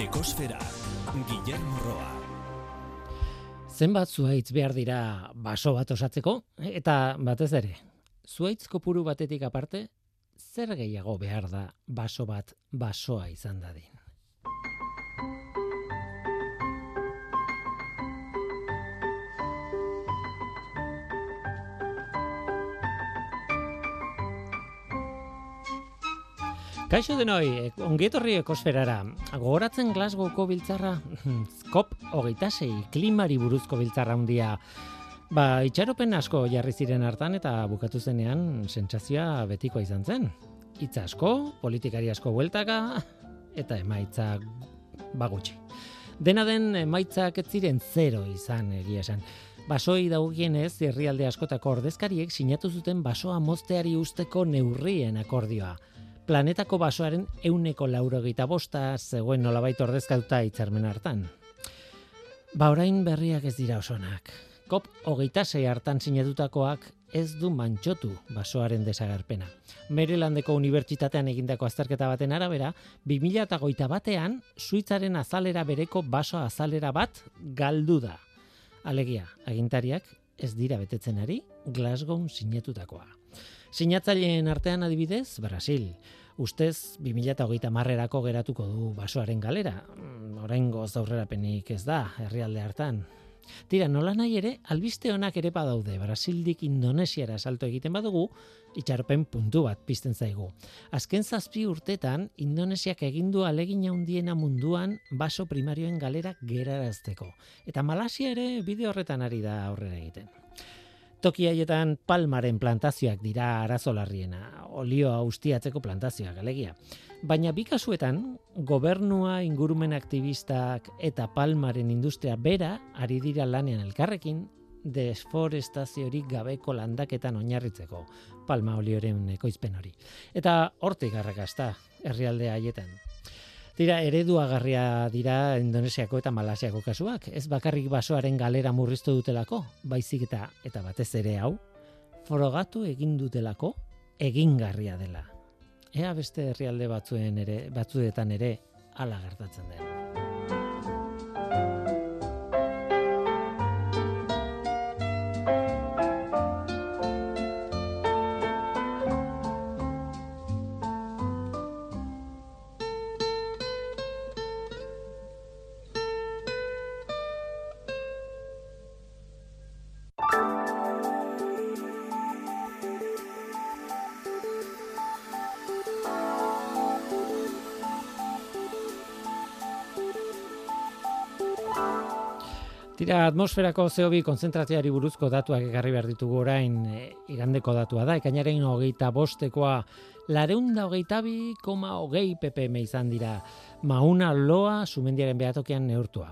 Ekosfera, Guillermo Roa. Zenbat zuaitz behar dira baso bat osatzeko? Eta batez ere, zuaitz kopuru batetik aparte, zer gehiago behar da baso bat basoa izan dadin? Kaixo denoi, ongietorri ekosferara. Gogoratzen Glasgowko biltzarra, COP hogeita sei, klimari buruzko biltzarra handia. Ba, itxaropen asko jarri ziren hartan eta bukatu zenean sentsazioa betiko izan zen. Hitz asko, politikari asko bueltaka eta emaitza bagutxi. Dena den emaitzak ez ziren zero izan egia esan. Basoi dagokienez, herrialde askotako ordezkariek sinatu zuten basoa mozteari usteko neurrien akordioa planetako basoaren euneko laurogeita bosta zegoen nolabait ordezkatuta hitzarmen hartan. Ba orain berriak ez dira osonak. Kop hogeita zei hartan sinatutakoak ez du mantxotu basoaren desagerpena. Marylandeko unibertsitatean egindako azterketa baten arabera, 2008 batean, Suitzaren azalera bereko baso azalera bat galdu da. Alegia, agintariak ez dira betetzen ari Glasgow sinatutakoa. Sinatzaileen artean adibidez, Brasil. Ustez, 2008 marrerako geratuko du basoaren galera. Mm, Horein goz aurrerapenik ez da, herrialde hartan. Tira, nola nahi ere, albiste honak ere badaude, Brasildik Indonesiara salto egiten badugu, itxarpen puntu bat pizten zaigu. Azken zazpi urtetan, Indonesiak egindu alegin handiena munduan baso primarioen galera gerarazteko. Eta Malasia ere bideo horretan ari da aurrera egiten. Toki haietan palmaren plantazioak dira arazolarriena, olioa ustiatzeko plantazioak alegia. Baina bi kasuetan, gobernua, ingurumen aktivistak eta palmaren industria bera ari dira lanean elkarrekin desforestaziorik gabeko landaketan oinarritzeko palma olioren ekoizpen hori. Eta hortik garrakasta herrialde haietan. Dira, ereduagarria dira Indonesiako eta Malasiako kasuak. Ez bakarrik basoaren galera murriztu dutelako, baizik eta eta batez ere hau, frogatu egin dutelako egingarria dela. Ea beste herrialde batzuen ere, batzuetan ere hala gertatzen den. Tira, atmosferako CO2 konzentrazioari buruzko datuak ekarri behar ditugu orain e, igandeko datua da, ekainaren hogeita bostekoa lareunda hogeita bi koma hogei ppm izan dira mauna loa sumendiaren behatokian neurtua.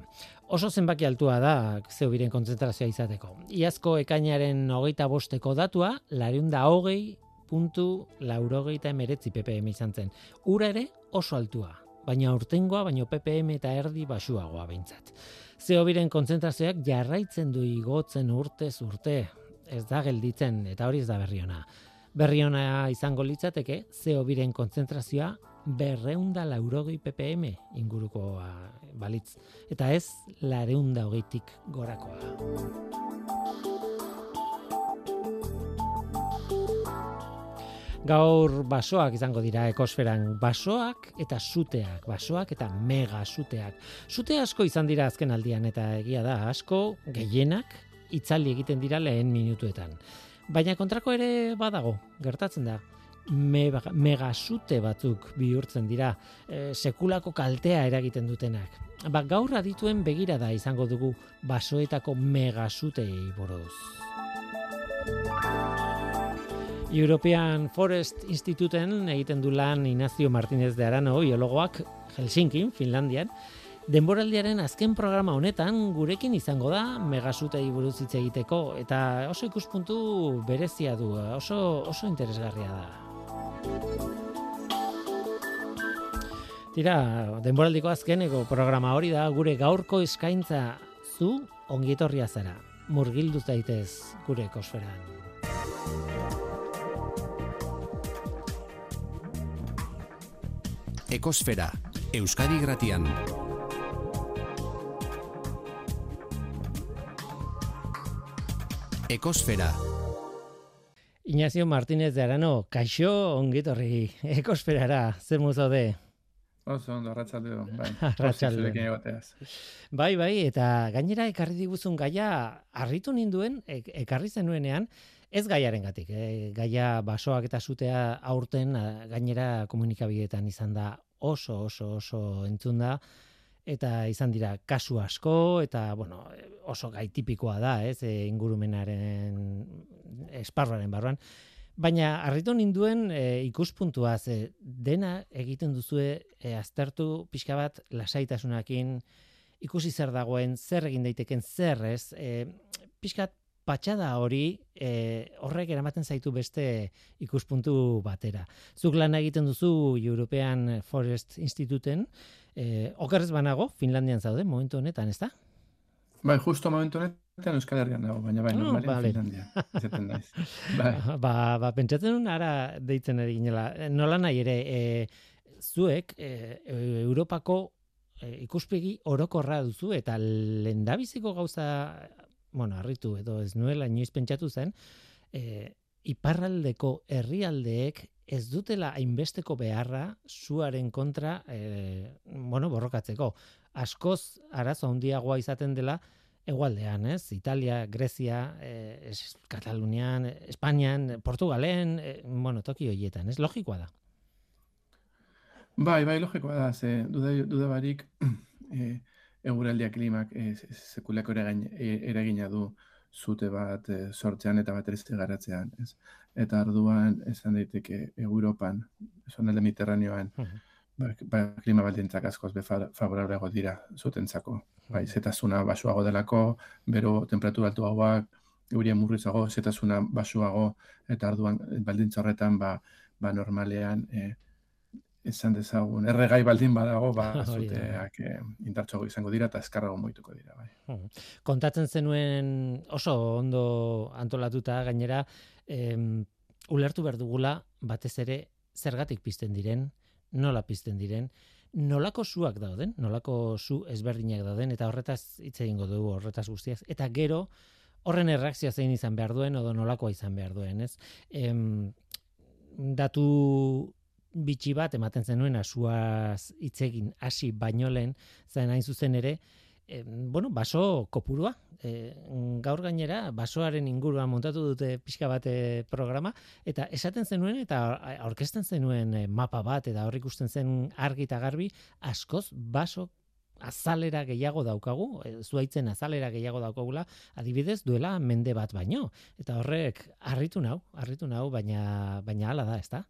Oso zenbaki altua da CO2 konzentrazioa izateko. Iazko ekainaren hogeita bosteko datua lareunda hogei puntu laurogeita emeretzi ppm izan zen. Ura ere oso altua, baina urtengoa, baino ppm eta erdi basuagoa behintzat. CO2ren kontzentrazioak jarraitzen du igotzen urtez urte, ez da gelditzen eta hori ez da berriona. Berriona izango litzateke CO2ren kontzentrazioa berreunda laurogei ppm inguruko balitz, eta ez lareunda hogeitik gorakoa. Gaur basoak izango dira ekosferan basoak eta suteak, basoak eta mega suteak. Sute asko izan dira azken aldian eta egia da asko gehienak itzali egiten dira lehen minutuetan. Baina kontrako ere badago, gertatzen da. Mega sute batzuk bihurtzen dira, e, sekulako kaltea eragiten dutenak. Ba, gaur adituen begira da izango dugu basoetako mega sutei buruz. European Forest Instituten egiten du lan Ignacio Martínez de Arano, biologoak Helsinki, Finlandian. Denboraldiaren azken programa honetan gurekin izango da megasutei buruz hitz egiteko eta oso ikuspuntu berezia du, oso oso interesgarria da. Tira, denboraldiko azkeneko programa hori da gure gaurko eskaintza zu ongietorria zara. Murgildu zaitez gure ekosferan. Ekosfera, Euskadi Gratian. Ekosfera. Ignacio Martínez de Arano, kaixo ongitorri ekosferara, zer muzaude? Oso, ondo, ratzalde bai. ratzalde Bai, bai, eta gainera ekarri diguzun gaia, harritu ninduen, ek, ekarri zenuenean, ez gaiaren gatik, eh? gaia basoak eta zutea aurten gainera komunikabideetan izan da oso, oso, oso entzun da, eta izan dira kasu asko, eta bueno, oso gai tipikoa da, ez, e, ingurumenaren esparroaren barruan, Baina harritu ninduen e, ikuspuntuaz e, dena egiten duzue e, aztertu pixka bat lasaitasunakin ikusi zer dagoen, zer egin daiteken zer ez, e, pixka patxada hori e, horrek eramaten zaitu beste ikuspuntu batera. Zuk lan egiten duzu European Forest Instituten, e, okerrez banago, Finlandian zaude, momentu honetan, ez da? Bai, justo momentu honetan, Eta Euskal Herrian dago, baina bai, oh, vale. Finlandia. bai. Ba, ba, pentsatzen ara deitzen ari ginela. Nola nahi ere, e, zuek, e, Europako e, ikuspegi orokorra duzu, eta lendabiziko gauza, bueno, harritu, edo ez nuela inoiz pentsatu zen, e, iparraldeko herrialdeek ez dutela hainbesteko beharra zuaren kontra, e, bueno, borrokatzeko. Askoz arazo handiagoa izaten dela, egualdean, ez? Italia, Grezia, eh, Katalunian, Espainian, Portugalen, eh, bueno, toki hoietan, ez? Logikoa da. Bai, bai, logikoa da, ze duda, duda barik eh, eguraldia klimak eh, sekulako eragina du zute bat eh, sortzean eta bat ere garatzean, ez? Eta arduan esan daiteke Europan, dela Mediterraneoan, ba, ba, klima baldintzak askoz favorableago dira zutentzako. Bai, zetasuna basuago delako, bero temperatura altuagoak, eurien murrizago, zetasuna basuago, eta arduan baldintza horretan, ba, ba normalean, e, esan dezagun, erregai baldin badago, ba, zuteak e, indartxoago izango dira, eta eskarrago moituko dira. Bai. Kontatzen zenuen oso ondo antolatuta, gainera, em, ulertu berdugula, batez ere, zergatik pizten diren, nola pizten diren, nolako zuak dauden, nolako zu ezberdinak dauden, eta horretaz hitz egingo dugu horretaz guztiaz, eta gero horren erreakzioa zein izan behar duen, odo nolakoa izan behar duen, ez? Em, datu bitxi bat ematen zenuen asuaz hitzegin hasi baino lehen, zain hain zuzen ere, bueno, baso kopurua. E, gaur gainera, basoaren inguruan montatu dute pixka bate programa, eta esaten zenuen, eta aurkezten zenuen e, mapa bat, eta hor ikusten zen argi eta garbi, askoz baso azalera gehiago daukagu, e, zuaitzen azalera gehiago daukagula, adibidez duela mende bat baino. Eta horrek harritu nau, harritu nau, baina, baina hala da, ez da?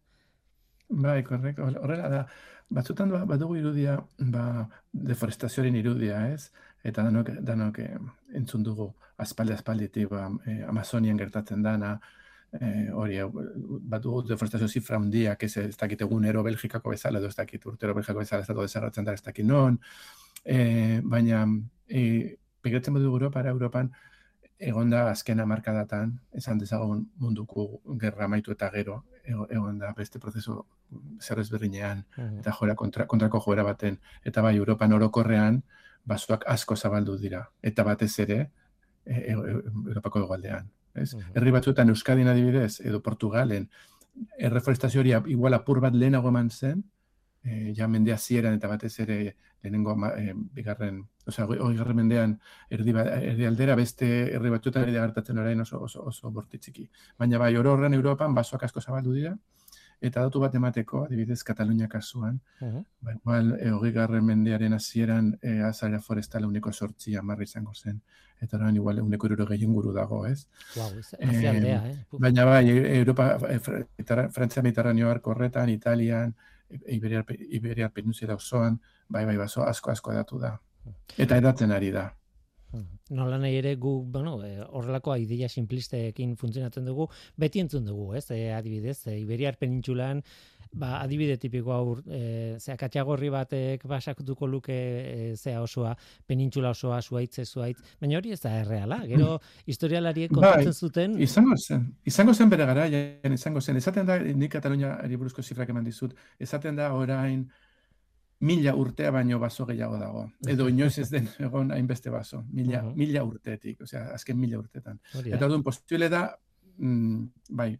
Bai, korrek, horrela da. Batzutan badugu irudia, ba, deforestazioaren irudia, ez? eta danok, danok eh, entzun dugu aspaldi aspalditik ba, eh, Amazonian gertatzen dana, eh, hori eh, bat dugu deforestazio zifra hundiak ez, ez dakit egunero Belgikako bezala edo ez dakit urtero Belgikako bezala ez dakit desarratzen da ez dakit non, eh, baina eh, begiratzen badu Europa, Europan, egonda azken amarkadatan, esan dezagun munduko gerra maitu eta gero, egon da beste prozesu zer ezberdinean, eta joera kontra, kontrako joera baten, eta bai Europan orokorrean, basoak asko zabaldu dira, eta batez ere, e, e, Europako egualdean. Ez? Uh Herri batzuetan Euskadin adibidez, edo Portugalen, erreforestazio hori igual apur bat lehenago eman zen, e, ja mendea zieran eta batez ere lehenengo e, bigarren, osea, hori garren mendean erdi, ba, erdi aldera beste herri batzuetan ere gertatzen orain oso, oso, oso bortitziki. Baina bai, oro horren Europan basoak asko zabaldu dira, Eta datu bat emateko, adibidez, Katalunia kasuan, uh -huh. ba, igual, e, garren mendearen hasieran e, azalea forestala uneko sortzi amarri izango zen. Eta orain igual, uneko eruro gehien guru dago, ez? Wow, ez aldea, eh? Baina bai, Europa, e, Frantzia Mediterraneo horretan, Italian, Iberiar, Iberiar Penintzila osoan, bai, bai, baso, asko, asko edatu da. Eta edatzen ari da. Nola nahi ere gu, bueno, e, horrelako ideia simplisteekin funtzionatzen dugu, beti entzun dugu, ez? E, adibidez, e, Iberiar penintxulan, ba, adibide tipiko aur, e, zea, katxagorri batek basakutuko luke e, zea osoa, penintxula osoa, zuaitze, zuaitz, baina hori ez da erreala, gero historialariek kontatzen bai, zuten... Izango zen, izango zen bere gara, izango zen, esaten da, nik Katalunia eriburuzko zifrak eman dizut, esaten da orain, mila urtea baino baso gehiago dago. Edo inoiz ez den egon hainbeste baso. Mila, Mhm. mila urtetik, osea, azken mila urtetan. Hori da. Eta orduan, posible da, mm, bai,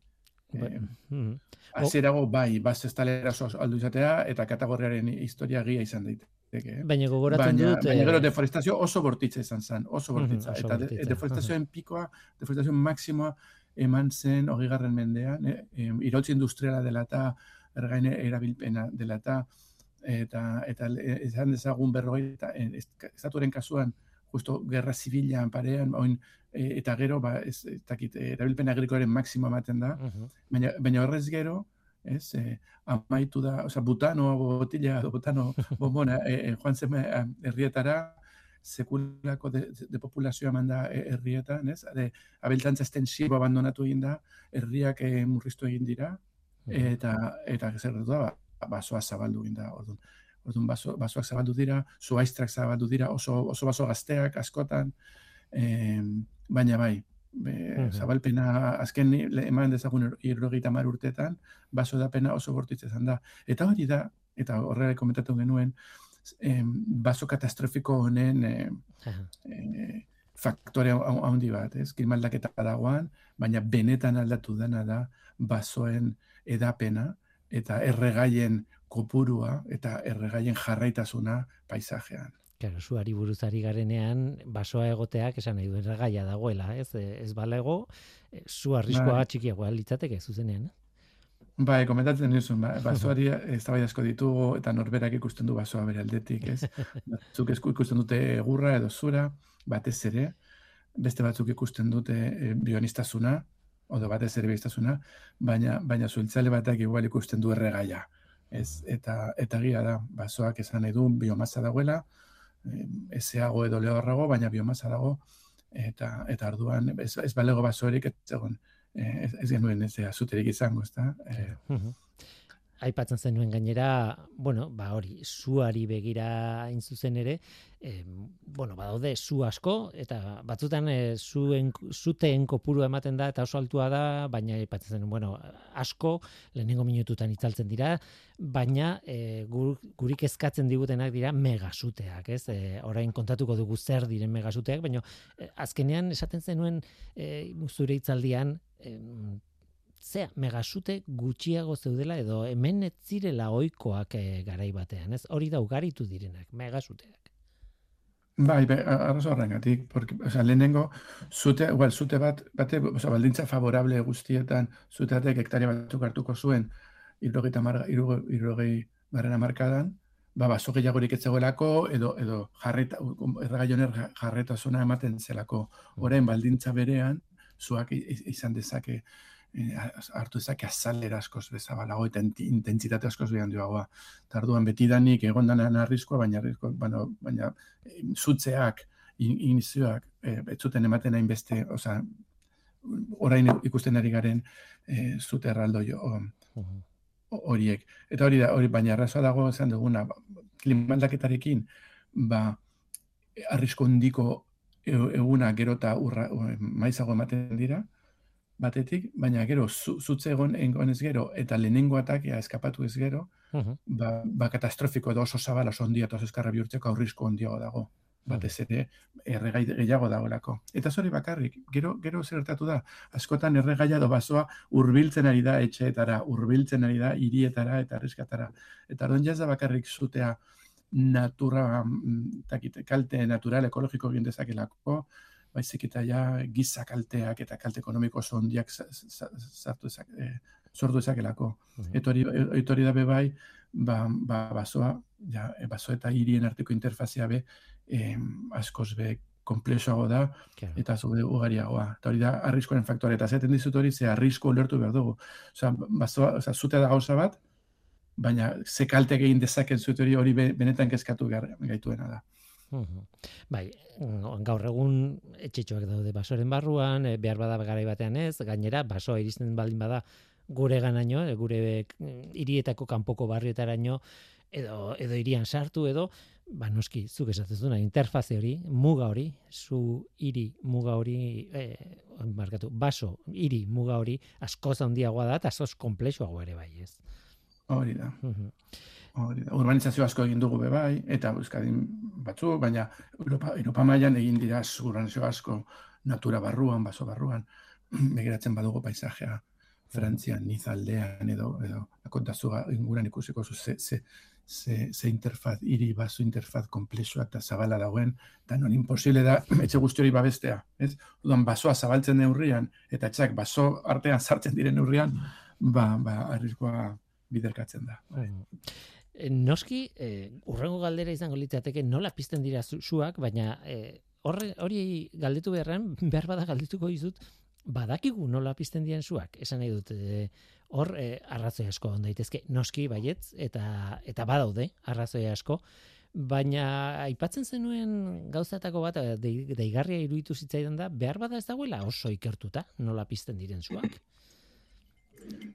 Ba- eh, Mhm. Hasierago bai, baso estalera aldu izatea eta kategoriaren historia gia izan daiteke. eh? Baina gogoratzen Baina, dut... baina eh, gero deforestazio oso bortitza izan zen, oso bortitza. oso eta de- bortitza, deforestazioen pikoa, deforestazio maksimoa eman zen hogei garren mendean, eh? industriala dela eta ergain erabilpena dela eta eta eta esan dezagun berrogei eta eh, est- estatuaren kasuan justo gerra zibilan parean oin, eh, eta gero ba ez ez dakit eh, erabilpen agrikoaren maksimo ematen da mhm. baina, baina horrez gero, ez, eh, amaitu da, osea, butano botila, edo butano bombona, eh, eh, joan zen herrietara, sekulako de, de populazioa eman da eh, herrietan, ez? De, abeltantza estensibo abandonatu egin da, herriak eh, murriztu egin dira, eta eta zer gertatu da, ba, basoa zabaldu egin da, orduan. Orduan baso, basoak zabaldu dira, zuaistrak zabaldu dira, oso, oso baso gazteak askotan, em, baina bai, be, zabalpena azken eman dezagun irrogeita mar urtetan, baso da pena oso bortitz izan da. Eta hori da, eta horrela komentatu genuen, em, baso katastrofiko honen Aha. eh, faktore handi bat, ez? Klimaldaketa dagoan, baina benetan aldatu dena da basoen edapena eta erregaien kopurua eta erregaien jarraitasuna paisajean. Claro, zuari buruzari garenean, basoa egoteak esan nahi duen gaia dagoela, ez? E, Ez balego, e, zu arriskoa Bai. txikiagoa litzateke zuzenean. eh? Bai, komentatzen nizun, ba, basoari eztabaida asko ditugu eta norberak ikusten du basoa bere aldetik, ez? Batzuk ikusten dute egurra edo zura, batez ere, beste batzuk ikusten dute e, bionistasuna, odo batez ere bionistasuna, baina baina zuentzale batak igual ikusten du erregaia. Ez, eta eta egia da, basoak esan nahi du biomasa dagoela, eh, ezeago edo lehorrago, baina biomasa dago, eta eta arduan ez, ez balego basorik ez zegoen eh, ez, ez genuen ez zuterik izango, ezta? Eh, Mhm. Aipatzen zenuen gainera, bueno, ba hori, zuari begira hain zuzen ere, eh, bueno, badaude zu asko eta batzutan eh, zuen zuteen kopurua ematen da eta oso altua da, baina aipatzen zenuen, bueno, asko lehenengo minututan itzaltzen dira, baina eh, gur, gurik eskatzen digutenak dira megasuteak, ez? Eh, orain kontatuko dugu zer diren megasuteak, baina eh, azkenean esaten zenuen eh, zure hitzaldian em, zea, megasute gutxiago zeudela edo hemen ez zirela ohikoak e, garai batean, ez? Hori da ugaritu direnak, megasuteak. Bai, be, arrazo horrengatik, porque, o sea, lehenengo, zute, igual, zute bat, bate, o sea, baldintza favorable guztietan, zute batek hektaria batzuk hartuko zuen, irrogeita mar, irroge, irrogei barrena markadan, ba, baso gehiagorik ez zegoelako, edo, edo jarreta, erragaioner jarretasuna ematen zelako. Orain, baldintza berean, zuak izan dezake, hartu dezake azalera askoz bezabalago eta intentsitate askoz behandiagoa. Tarduan betidanik egondanan arriskoa, baina, arrisko, baina, baina eh, zutzeak, in- inizioak, eh, ez zuten ematen hainbeste, osea, orain ikusten ari garen eh, zute erraldo jo, Mhm. horiek. Eta hori da, hori baina arrazoa dago esan duguna, ba, klimaldaketarekin, ba, arrisko handiko e- eguna gero eta urra, maizago ematen dira, batetik, baina gero, zu, zutze egon egonez gero, eta lehenengo atakia eskapatu ez gero, Mhm. ba, ba katastrofiko edo oso zabala oso ondia eta oso eskarra bihurtzeko aurrizko ondiago dago. Batez ere, erregai gehiago dagoelako. Eta zori bakarrik, gero, gero zer gertatu da, askotan erregaia edo basoa hurbiltzen ari da etxeetara, hurbiltzen ari da hirietara eta arriskatara. Eta orduan jaz da bakarrik zutea natura, mm, takit, kalte natural, ekologiko egin dezakelako, baizik eta ja giza kalteak eta kalte ekonomiko oso ondiak sa- sa- sartu ezak, eh, sortu ezakelako. Mhm. Eta hori, eta hori da be bai, ba, ba, basoa, ja, e, baso eta hirien arteko interfazia be, em, askoz be komplexoago da, Claro. eta zuge ugariagoa. Eta hori da arriskoaren faktore. Eta zaten dizut hori, ze arrisko ulertu behar dugu. Osa, basoa, osa, zute da gauza bat, baina ze kalte egin dezaken zute hori hori be- benetan kezkatu gaituena da. Bai, mm, gaur egun etxetxoak daude basoren barruan, e, behar bada garai batean ez, gainera basoa iristen baldin bada gure ganaino, e, gure mm, hirietako kanpoko barrietaraino edo edo hirian sartu edo ba noski zuk esatzen interfaze hori, muga hori, zu hiri muga hori eh markatu, baso hiri muga hori askoz handiagoa da eta askoz konplexuagoa ere bai, ez. Hori da. Hori da. Urbanizazio asko egin dugu bebai, eta Euskadin batzu, baina Europa, Europa mailan egin dira urbanizazio asko natura barruan, baso barruan, begiratzen badugu paisajea, Frantzian, Nizaldean, edo, edo, akontazu inguran ikusiko zu, ze, ze, ze, ze interfaz, iri baso interfaz komplexua eta zabala dagoen, eta non imposible da, etxe guzti hori babestea, ez? Udan, basoa zabaltzen neurrian, eta etxak baso artean sartzen diren neurrian, ba, ba, arriskoa biderkatzen da. Bai. Eh, noski, eh, urrengo galdera izango litzateke nola pizten dira zuak, baina eh, hori galdetu beharren, behar bada galdetuko dizut, badakigu nola pizten diren zuak, esan nahi dut, eh, hor eh, arrazoi asko on daitezke, noski baietz, eta, eta badaude arrazoi asko, baina aipatzen zenuen gauzatako bat, deigarria iruditu zitzaidan da, behar bada ez dagoela oso ikertuta nola pizten diren zuak.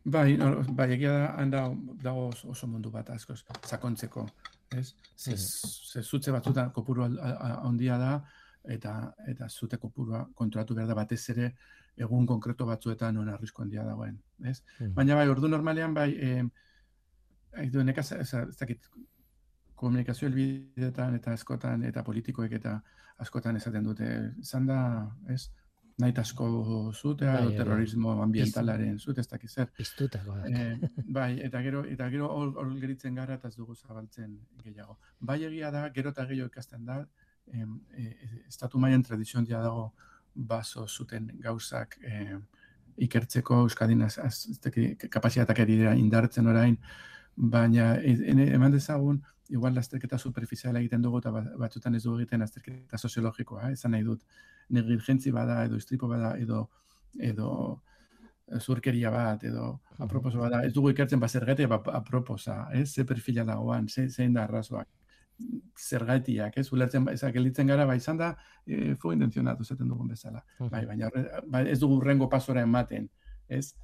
Bai, no, bai, egia da, handa dago oso mundu bat askoz, sakontzeko, ez? Ze, ze zutze batuta kopuru handia da, eta eta zute kopurua kontrolatu behar da batez ere egun konkreto batzuetan non arrisko handia dagoen, ez? Baina bai, ordu normalean bai, eh, du nekaz, ez, ez dakit, komunikazio elbidetan eta askotan eta politikoek eta askotan esaten dute, izan da, ez? Nahi asko zutea, bai, bai, terrorismo ambientalaren zut, ez dakiz zer. Eh, bai, eta gero, eta gero hor geritzen gara eta ez dugu zabaltzen gehiago. Bai egia da, gero eta gehiago ikasten da, em, e, estatu maian tradizion dia dago baso zuten gauzak e, ikertzeko Euskadin az, az, kapasiatak dira indartzen orain, baina e, eman dezagun, igual lasterketa superficiala egiten dugu eta batzutan ez dugu egiten lasterketa soziologikoa, eh? nahi dut, negligentzi bada edo istripo bada edo edo zurkeria bat edo aproposo bada ez dugu ikertzen ba zergatik ba aproposa ez ze perfila dagoan ze zein da arrazoak zergatiak ez? Ulertzen ez gelitzen gara bai izan da e, fu intenzionatu zaten dugun bezala. Bai baina ba, ez dugu urrengo pasora ematen ez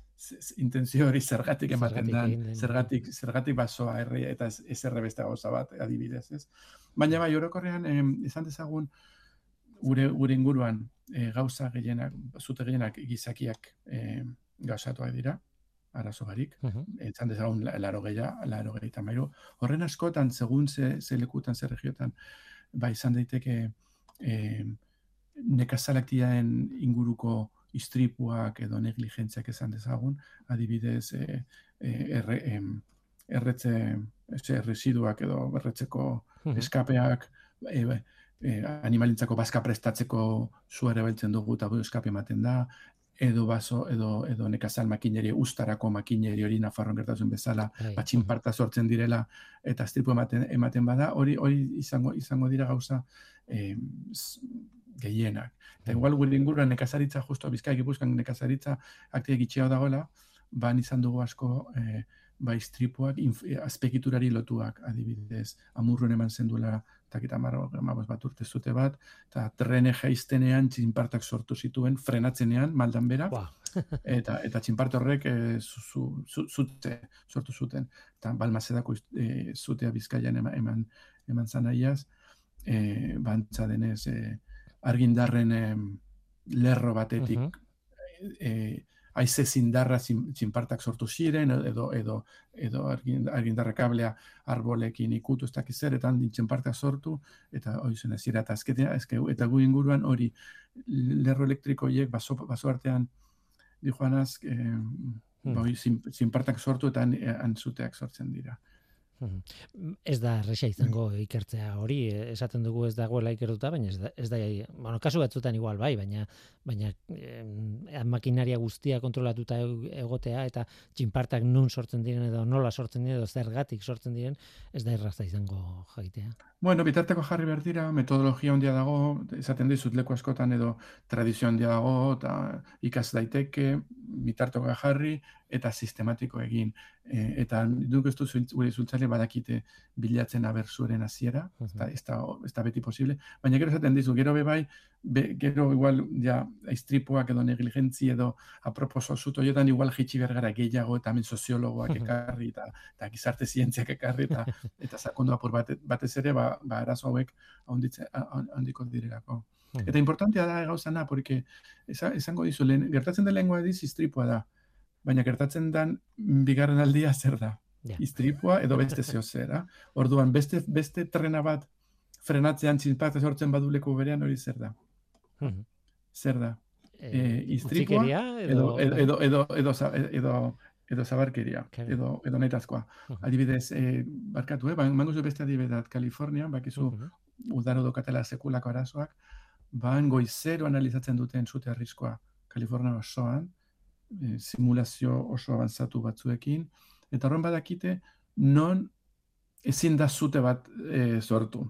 intentzio hori zergatik ematen da zergatik zergatik basoa herri eta ez, ez erre beste gauza bat adibidez ez? Baina bai orokorrean izan dezagun gure, gure inguruan e, gauza gehienak, zute gehienak gizakiak e, gauzatuak dira, arazo barik, uh -huh. dezagun laro gehiago, laro gehiago Horren askotan, segun ze, ze lekutan, ze regiotan, ba izan daiteke e, nekazalak inguruko istripuak edo negligentziak esan dezagun, adibidez, e, e, erre, e, erretze, residuak edo erretzeko eskapeak, e, eh, animalintzako bazka prestatzeko zuare beltzen dugu eta eskape ematen da, edo baso, edo, edo nekazal makineri, ustarako makineri hori nafarron gertatzen bezala, hey. Bai. parta sortzen direla, eta stripu ematen, ematen bada, hori hori izango izango dira gauza eh, gehienak. Eta igual gure inguruan nekazaritza, justo bizkai gipuzkan nekazaritza aktiak itxea dagoela, ban izan dugu asko eh, bai stripuak azpekiturari lotuak. Adibidez amurruen eman zenduela takita marro bat urte zute bat eta trene jaiztenean txinpartak sortu zituen frenatzenean maldan bera. Eta eta txinpart horrek e, zute sortu zuten. Eta balmazedako e, zutea bizkaian eman eman, eman zanaiaz e, bantza denez e, argindarren lerro batetik uh aize zindarra zinpartak sortu ziren, edo, edo, edo argindarra kablea arbolekin ikutu ez dakiz zer, eta dintzen sortu, eta hori zen ez eta azketea, eta gu inguruan hori lerro elektrikoiek baso, baso artean di joanaz, eh, hmm. ba, zinpartak sortu eta antzuteak sortzen dira. Ez da resa izango ikertzea hori, esaten dugu ez dagoela ikertuta, baina ez da, ez da bueno, kasu batzutan igual bai, baina baina eh, makinaria guztia kontrolatuta egotea eta txinpartak nun sortzen diren edo nola sortzen diren edo zergatik sortzen diren, ez da erraza izango jaitea. Bueno, bitarteko jarri behar dira, metodologia ondia dago, esaten dizut leku askotan edo tradizio ondia dago, eta ikas daiteke, bitarteko jarri, eta sistematiko egin. E, eta duk ez gure zultzale badakite bilatzen aber zuren hasiera, ez, da, beti posible. Baina gero esaten dizu, gero bebai, be, gero igual ja, aistripuak edo negligentzi edo aproposo zuto jotan igual jitsi bergara gehiago eta hemen soziologoak ekarri eta, eta gizarte zientziak ekarri eta, eta sakondu apur batez ere, ba, ba, arazo hauek handiko direlako. Eta importantea da gauzana, porque esango dizu, gertatzen den lengua ediz istripua da, baina gertatzen den bigarren aldia zer da. Ja. Istripua edo beste zeo zera. Orduan, beste, beste trena bat frenatzean txinpat sortzen baduleku berean hori zer da. Mhm. Zer da. Eh, Eh, istripua utzikeria edo, edo, edo, edo, edo, edo, edo zabarkeria, edo, edo nahitazkoa. Mhm. Adibidez, eh, barkatu, eh? Ba- beste adibidez, Kalifornian, bakizu, Mhm. udaro dokatela sekulako arazoak, ban goizero analizatzen duten zute arriskoa Kalifornia osoan, e, simulazio oso avanzatu batzuekin, eta horren badakite non ezin da zute bat e, sortu.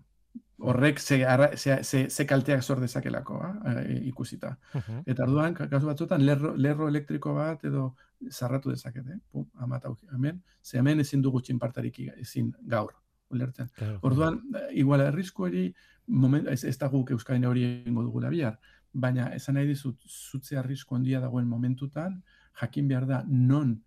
Horrek ze, arra, ze, ze, ze kalteak sor dezakelako, e, ikusita. Mhm. Eta orduan, ka- kasu batzuetan, lerro, lerro elektriko bat edo zarratu dezakete. Pum, amatau, hemen, ze hemen ezin dugu txinpartarik ezin gaur. Ulertzen. Claro. Orduan, igual arrisku hori, moment, ez, ez da guk Euskadin hori egingo dugula bihar, baina esan nahi dizut, zutze arrisku handia dagoen momentutan, jakin behar da non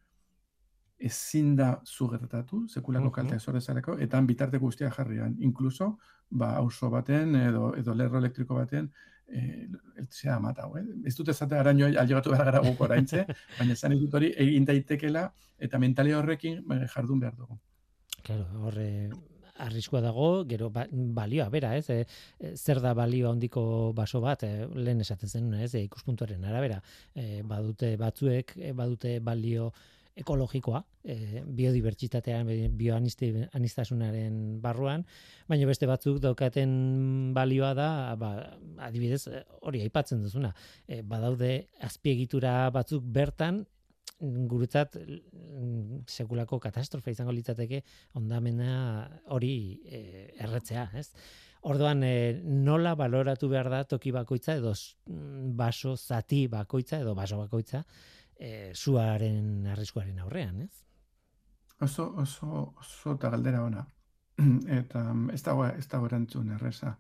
ezin da zu gertatu, sekulako kalteak sor dezalako, eta han bitarteko guztiak jarrian, inkluso, ba, auzo baten edo, edo lerro elektriko baten, eh, eltzea amatau, eh? Ez dut ezate araño ailegatu behar gara guk oraintze, baina esan dut hori egin daitekela, eta mentalia horrekin eh, jardun behar dugu. Claro, horre arriskua dago, gero ba, balioa bera, ez? E, e, zer da balio handiko baso bat, e, lehen esaten zen, ez? E, ikuspuntuaren arabera, e, badute batzuek, e, badute balio ekologikoa, e, biodibertsitatean, bioanistasunaren barruan, baina beste batzuk daukaten balioa da, ba, adibidez, hori aipatzen duzuna, e, badaude azpiegitura batzuk bertan, guretzat mm, sekulako katastrofe izango litzateke ondamena hori e, erretzea, ez? Orduan, e, nola baloratu behar da toki bakoitza edo mm, baso zati bakoitza edo baso bakoitza e, suaren arriskuaren aurrean, ez? Oso, oso, oso galdera ona. Eta ez dago, ez dago erantzun erreza.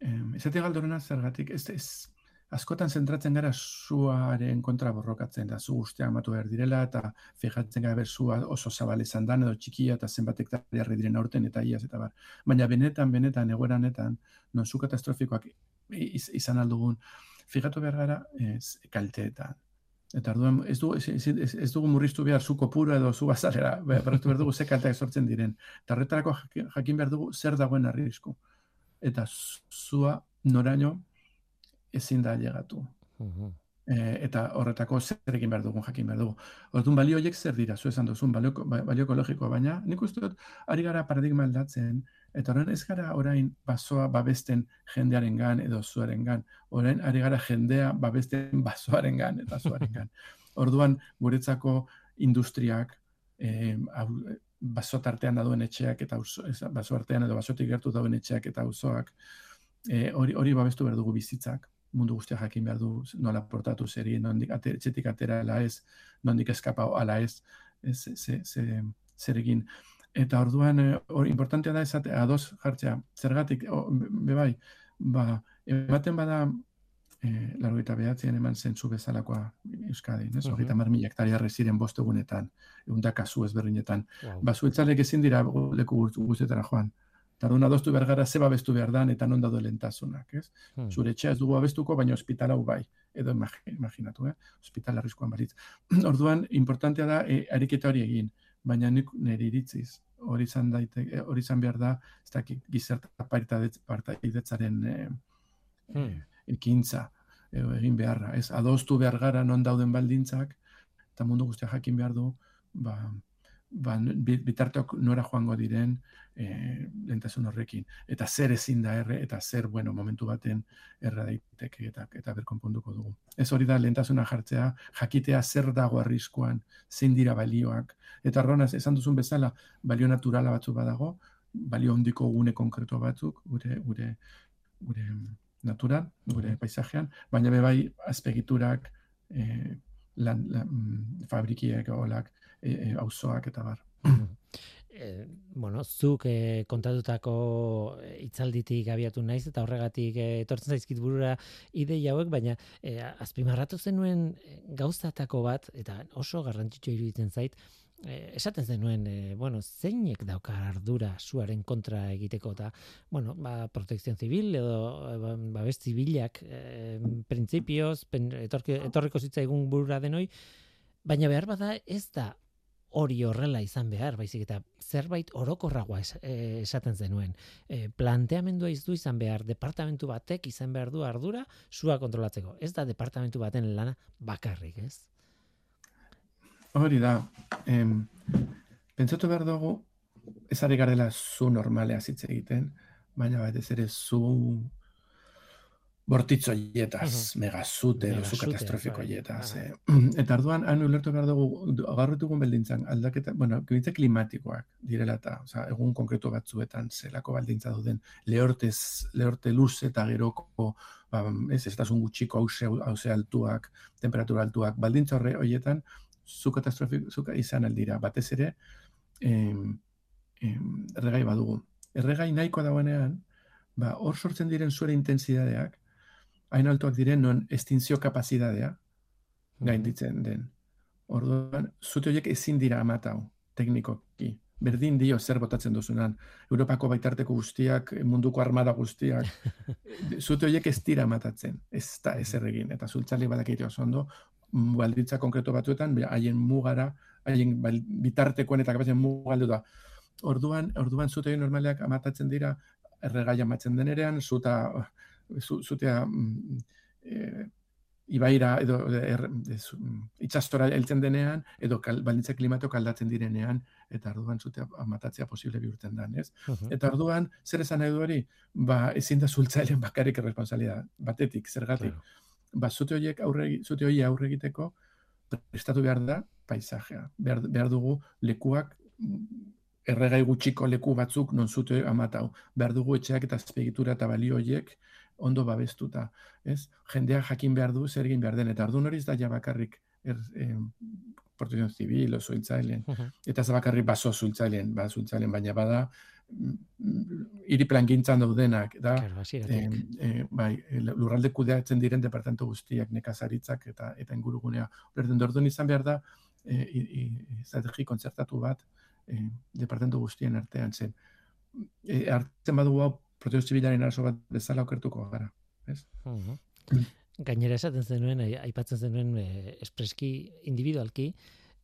Ezatik galdorena zergatik, ez, ez, askotan zentratzen gara suaren kontra borrokatzen da, zu guztiak matu behar direla, eta fijatzen gara ber sua oso zabal izan dan, edo txikia, eta zenbat hektariarre diren aurten, eta iaz, eta bar. Baina benetan, benetan, egoeranetan, non zu katastrofikoak iz, izan aldugun, fijatu behar gara, ez, kalteetan. Eta orduan ez dugu, ez, ez, ez, dugu murriztu behar zu kopura edo zu bazalera, berretu behar dugu ze kalteak sortzen diren. Eta horretarako jakin, behar dugu zer dagoen arrisku. Eta zu- zua noraino ezin da llegatu. Mhm. E, eta horretako zer egin behar dugun jakin behar dugu. Orduan balio horiek zer dira, zu esan duzun balio, ba- balio ekologikoa, baina nik uste dut ari gara paradigma aldatzen, eta orain ez gara orain basoa babesten jendearen gan edo zuaren gan. Orain ari gara jendea babesten basoaren gan eta zuaren gan. Orduan guretzako industriak, eh, hau- baso tartean dauden etxeak eta auzo, baso artean edo basotik gertu dauden etxeak eta auzoak, eh, hori hori babestu behar dugu bizitzak mundu guztia jakin behar du nola portatu zeri, nondik ate, etxetik atera ala ez, nondik eskapa ala ez, ez ze, ze, zer egin. Eta orduan, eh, hori importantea da esate, ados jartzea, zergatik, o, be bai, ba, ematen bada, eh, largoita behatzien eman zentzu bezalakoa Euskadin, ez? Mhm. Hogeita mar mila hektariarre ziren bost egunetan, egun kasu ezberdinetan. Wow. Ba, zuetzalek ezin dira leku guzti- guztietara joan. Eta orduan adostu behar gara ze babestu behar dan eta non daude lentasunak, ez? Hmm. zure etxea ez dugu abestuko, baina ospital bai. Edo imagi- imaginatu, eh? Ospital arriskuan balitz. Orduan, importantea da, e, ariketa hori egin. Baina nik nire iritziz, hori izan daite, eh, hori izan behar da, ez dakit gizerta partaidetzaren e, Hmm. ekintza e, egin beharra. Ez, adostu behar gara non dauden baldintzak, eta mundu guztia jakin behar du, ba, ba, bi- bitarteok nora joango diren e, lentasun horrekin. Eta zer ezin da erre, eta zer, bueno, momentu baten erra daiteke eta, eta berkonponduko dugu. Ez hori da lentasuna jartzea, jakitea zer dago arriskuan, zein dira balioak. Eta arronaz, esan duzun bezala, balio naturala batzu badago, balio hondiko gune konkretu batzuk, gure, gure, gure naturan, gure paisajean, baina be bai azpegiturak, e, lan, lan, mm, fabrikiek, olak, e, auzoak eta bar. e, bueno, zuk e, kontatutako hitzalditik abiatu naiz eta horregatik etortzen zaizkit burura ideia hauek, baina e, azpimarratu zenuen gauzatako bat eta oso garrantzitsua iruditzen zait, e, esaten zenuen, e, bueno, zeinek dauka ardura suaren kontra egiteko eta, bueno, ba, protekzion zibil edo e, ba, babes zibilak e, printzipioz, etorriko zitzaigun burura denoi, baina behar bada ez da hori horrela izan behar, baizik eta zerbait orokorragoa eh, esaten zenuen. E, planteamendua izdu izan behar, departamentu batek izan behar du ardura, zua kontrolatzeko. Ez da departamentu baten lana bakarrik, ez? Hori da, em, pentsatu behar dugu, ez ari garela zu normalea zitze egiten, baina bat ez ere zu bortitzo hietaz, megazute, edo zu katastrofiko bai, hietaz. Eh. Eta arduan, han ulertu behar dugu, agarretugun beldintzan, aldaketa, bueno, kibitze klimatikoak direla eta, oza, egun konkretu batzuetan, zelako baldintza duden, lehortez, lehorte luz eta geroko, ba, ez, ez gutxiko hause, hause altuak, temperatura altuak, baldintza horre horietan, zu katastrofiko, zu izan aldira, batez ere, em, em, erregai badugu. Erregai nahikoa dagoenean, ba, hor sortzen diren zure intensidadeak, hain altuak diren non estinzio kapazidadea gainditzen den. Orduan, zute horiek ezin dira amatau, teknikoki. Berdin dio zer botatzen duzunan. Europako baitarteko guztiak, munduko armada guztiak, zute horiek ez dira amatatzen. Ez da ez erregin. Eta zultzali badakite oso ondo, balditza konkreto batuetan, haien mugara, haien bitartekoen eta kapazen mugaldu da. Orduan, orduan zute normaleak amatatzen dira, erregai amatzen denerean, zuta zutea mm, e, ibaira edo er, itxastora heltzen denean edo kal, baldintza klimato aldatzen direnean eta orduan zutea matatzea posible bihurtzen da, ez? Eta orduan zer esan nahi hori? Ba, ezin da zultzailean bakarrik erresponsalia batetik, zergatik. Ba, zute horiek aurre zute hori aurre egiteko prestatu behar da paisajea. Behar, behar dugu lekuak erregai gutxiko leku batzuk non zute amatau. Behar dugu etxeak eta azpegitura eta balio horiek ondo babestuta, ez? Jendeak jakin behar du zer egin behar den eta ardun hori ez da ja bakarrik er, eh, protekzion zibil oso iltzailen. Eta ez bakarrik baso zultzailen, ba zultzailen baina bada mm, hiri plan gintzan daudenak, da, eh, bai, lurralde kudeatzen diren departamentu guztiak, nekazaritzak eta eta ingurugunea. Berden dordun izan behar da, eh, estrategi kontzertatu bat, eh, departamentu guztien artean zen. E, hartzen badugu hau protekzio zibilaren arazo bat bezala okertuko gara, ez? Gainera esaten zenuen, aipatzen zenuen e, espreski individualki,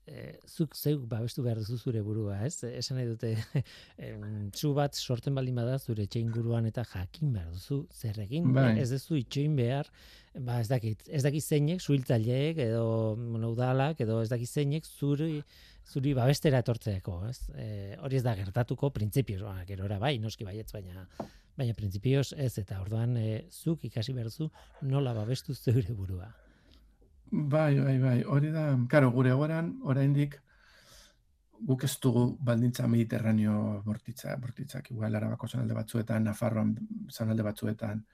e, zuk zeuk babestu behar duzu zure burua, ez? Esan nahi dute, zu bat sorten baldin bada zure etxein guruan eta jakin behar duzu zer egin, bai. ez duzu itxoin behar, ba ez dakit, ez dakit zeinek, zuhiltzaileek edo monaudalak, edo ez dakit zeinek zuri, zuri babestera etortzeeko, ez? E, hori ez da gertatuko, printzipioz, ba, gerora bai, noski baietz, baina baina printzipioz ez eta orduan e, zuk ikasi berzu nola babestu zeure burua. Bai, bai, bai, hori da, karo, gure goran, oraindik guk ez dugu baldintza mediterraneo bortitza, bortitzak, igual arabako zonalde batzuetan, Nafarroan zonalde batzuetan,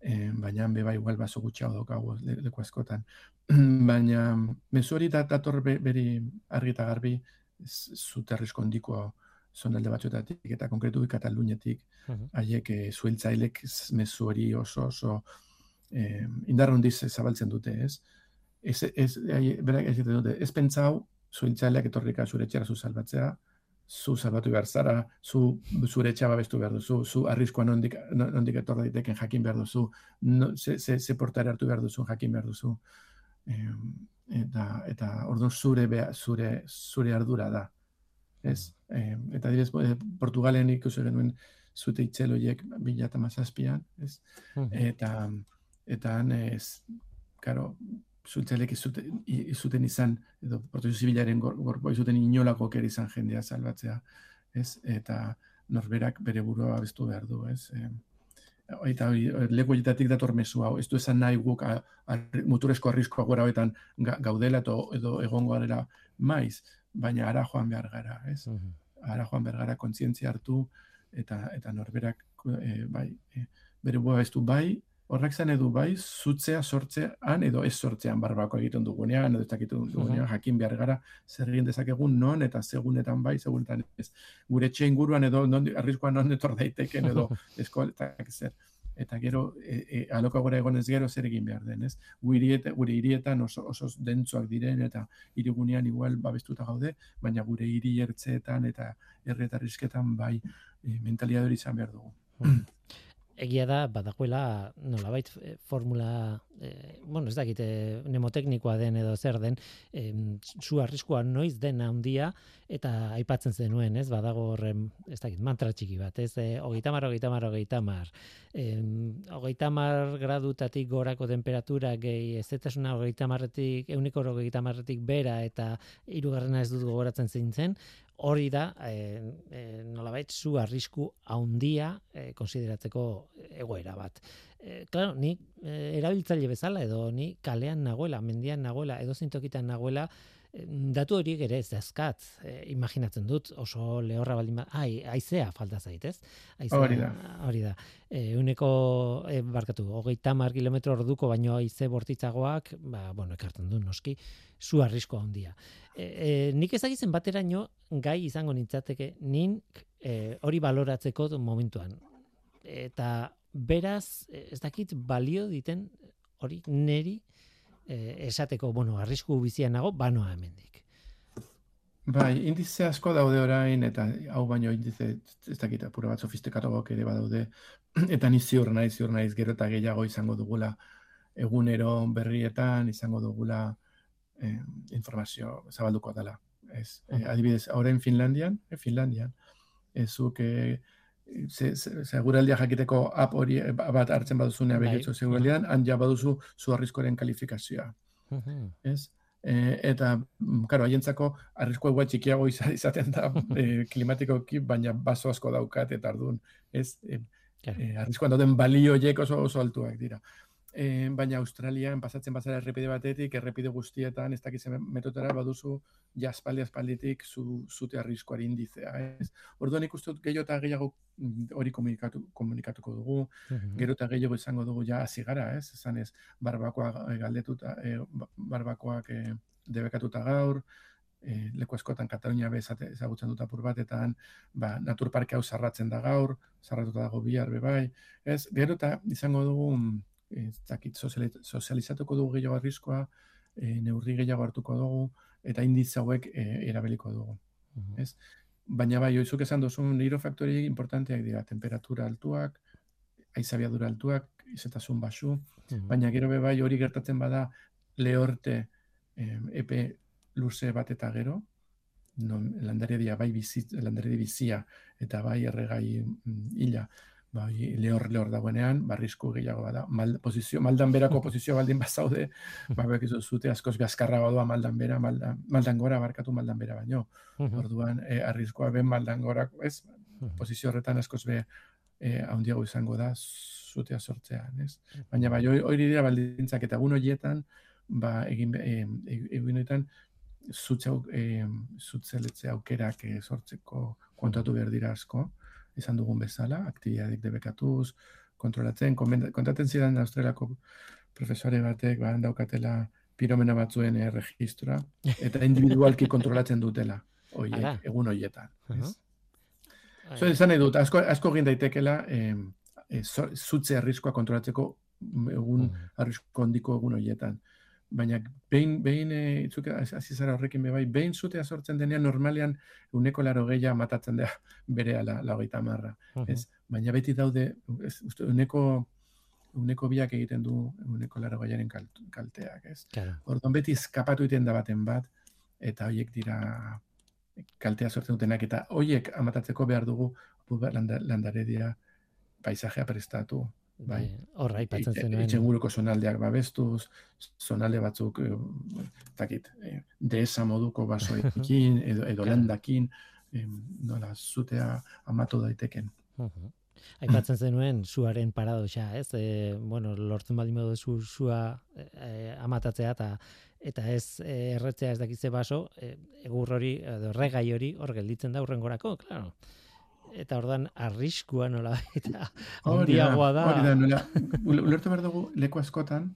eh, baina be bai igual baso gutxiago daukagu leku askotan. baina mezu hori dator beri argita garbi, zuterrizko ondikoa zonalde batzuetatik eta konkretu Katalunetik haiek uh -huh. zueltzailek mezu hori oso oso eh, indarrundiz zabaltzen dute, ez? Ez, ez, berak ez dute, ez pentsau zueltzaileak etorrika zure txera zu salbatzea, zu salbatu behar zara, zu zure txaba bestu behar duzu, zu arriskoa nondik, nondik etorra diteken jakin behar duzu, no, ze, ze, ze portare hartu behar duzu jakin behar duzu. Eh, eta, eta orduan zure, zure, zure ardura da ez? Eh, eta direz, eh, Portugalen ikusi genuen zute itxeloiek bila eta mazazpian, ez? Eta, eta han, ez, karo, zutzelek izuten, izuten izan, edo protezu zibilaren gorpo izuten inolako keri izan jendea salbatzea, ez? Eta norberak bere burua abestu behar du, ez? Eta hori, leku dator mesu hau, ez du esan nahi guk a, a, muturezko arriskoa gora hoetan gaudela edo, edo egongo arela maiz, baina ara joan behar gara, ez? Ara joan behar gara kontzientzia hartu eta eta norberak e, bai, e, bere bua ez bai, horrek zen edu bai, zutzea sortzean edo ez sortzean barbako egiten dugunean, edo ez dakiten dugunean, jakin behar gara zer egin dezakegun non eta segunetan bai, segunetan ez. Gure txein guruan edo non, arriskoan non etor daiteken edo eskoletak zer eta gero e, e, aloka gora egonez gero zer egin behar den, ez? Gure hirietan oso, oso dentsuak diren eta irigunean igual babestuta gaude, baina gure hiri ertzeetan eta erretarrizketan bai e, mentaliadori izan behar dugu. Egia da badagoela nolabait e, formula e, bueno ez dakit nemoteknikoa den edo zer den e, zu arriskua noiz den handia eta aipatzen zenuen ez? Badago horren ez dakit mantra txiki bat ez? E, 30 30 30 30 gradutatik gorako temperatura gehi ez etasuna 30etik 130etik bera eta hirugarrena ez dut gogoratzen zein hori da e, e, nolabait zu arrisku handia e, konsideratzeko egoera bat. E, claro, ni e, erabiltzaile bezala edo ni kalean nagoela, mendian nagoela, edo zintokitan nagoela, datu horiek ere ez dazkat, e, imaginatzen dut, oso lehorra baldin bat, ai, aizea falta zaitez. Aizea, hori da. Hori da. E, uneko, e, barkatu, hogeita mar kilometro orduko baino aize bortitzagoak, ba, bueno, ekartzen du, noski, zu arrisko handia. E, e, nik ezagizen bateraino gai izango nintzateke, nin e, hori baloratzeko momentuan. Eta beraz, ez dakit balio diten hori neri, eh, esateko, bueno, arrisku bizian nago, banoa hemendik. Bai, indize asko daude orain, eta hau baino indize, ez dakit, apura bat sofistikatuak ere badaude, eta ni ziur naiz, ziur naiz, gero eta gehiago izango dugula egunero berrietan, izango dugula eh, informazio zabalduko dela. Ez, eh, adibidez, orain Finlandian, eh, Finlandian, ez zuk, eh, seguraldia jakiteko app hori eh, ba, bat hartzen baduzunea bai. begitzu seguraldian, han ja baduzu zu arriskoren kalifikazioa. Ez? E, eta, karo, haientzako arrisko eguat txikiago izaten da e, klimatikoki, baina baso asko daukat eta ardun. Ez? E, e, arriskoan dauden balioiek oso oso altuak dira e, baina Australian pasatzen bazara errepide batetik, errepide guztietan, ez dakitzen metotara baduzu jaspaldi aspalditik zu, zute arriskoari indizea. Ez? Orduan ikusten dut gehiago eta gehiago mm, hori komunikatu, komunikatuko dugu, mm gero eta gehiago izango dugu ja azigara, ez? Esan ez, barbakoa galdetuta, e, barbakoak e, debekatuta gaur, e, leku askotan Katalunia be ezagutzen dut apur batetan, ba, naturparke hau zarratzen da gaur, zarratuta dago bihar be bai, ez? Gero eta izango dugu mm, ez dakit sozializatuko dugu gehiago arriskoa, e, neurri gehiago hartuko dugu, eta indiz hauek e, erabiliko dugu. Ez? Baina bai, oizuk esan duzun, niro faktori importanteak dira, temperatura altuak, aizabiadura altuak, izetasun basu, baina gero be bai hori gertatzen bada lehorte e, epe luze bat eta gero, non landare dia bai bizi, landare bizia eta bai erregai mm, bai, lehor lehor dagoenean, barrizko gehiago bada, mal, posizio, maldan berako posizio baldin bazaude, ba, bekizu zute askoz gazkarra badua maldan bera, maldan, maldan gora barkatu maldan bera baino. Orduan, e, arrizkoa ben maldan gora, ez, posizio horretan askoz be, e, haundiago izango da, zutea sortzean, ez. Baina, bai, hori dira baldintzak, eta egun horietan, ba, egin, e, egin horietan, zutzea, e, aukerak e, sortzeko kontatu behar dira asko izan dugun bezala, aktibiadik debekatuz, kontrolatzen, kontaten zidan australiako profesore batek, ba, daukatela piromena batzuen eh, registra, eta individualki kontrolatzen dutela, oiek, egun hoietan. Uh -huh. So, nahi dut, asko, asko egin daitekela, eh, eh, zutze arriskoa kontrolatzeko egun uh -huh. arrisko ondiko egun hoietan baina behin, behin e, itzuk hasi zara horrekin bai, behin zutea sortzen denean normalean uneko laro gehiago matatzen da bere ala lagoita marra. ez? Baina beti daude, ez, uste, uneko, uneko biak egiten du uneko laro gehiaren kalteak, ez? Claro. Orduan beti eskapatu iten da baten bat, eta hoiek dira kaltea sortzen dutenak, eta hoiek amatatzeko behar dugu landaredia paisajea prestatu, bai. Horra, ipatzen zenuen. Itxenguruko zonaldeak babestuz, zonalde batzuk, eh, takit, eh, desa moduko basoekin, edo, edo landakin, eh, nola, zutea amatu daiteken. Aipatzen zenuen zuaren paradoxa, ez? E, bueno, lortzen baldin modu zu, zua e, amatatzea eta eta ez e, erretzea ez dakitze baso, e, egur hori, edo regai hori, hor gelditzen da urrengorako, claro eta ordan arriskua nola eta handiagoa da. Hori da, nola, ulertu behar dugu leku askotan,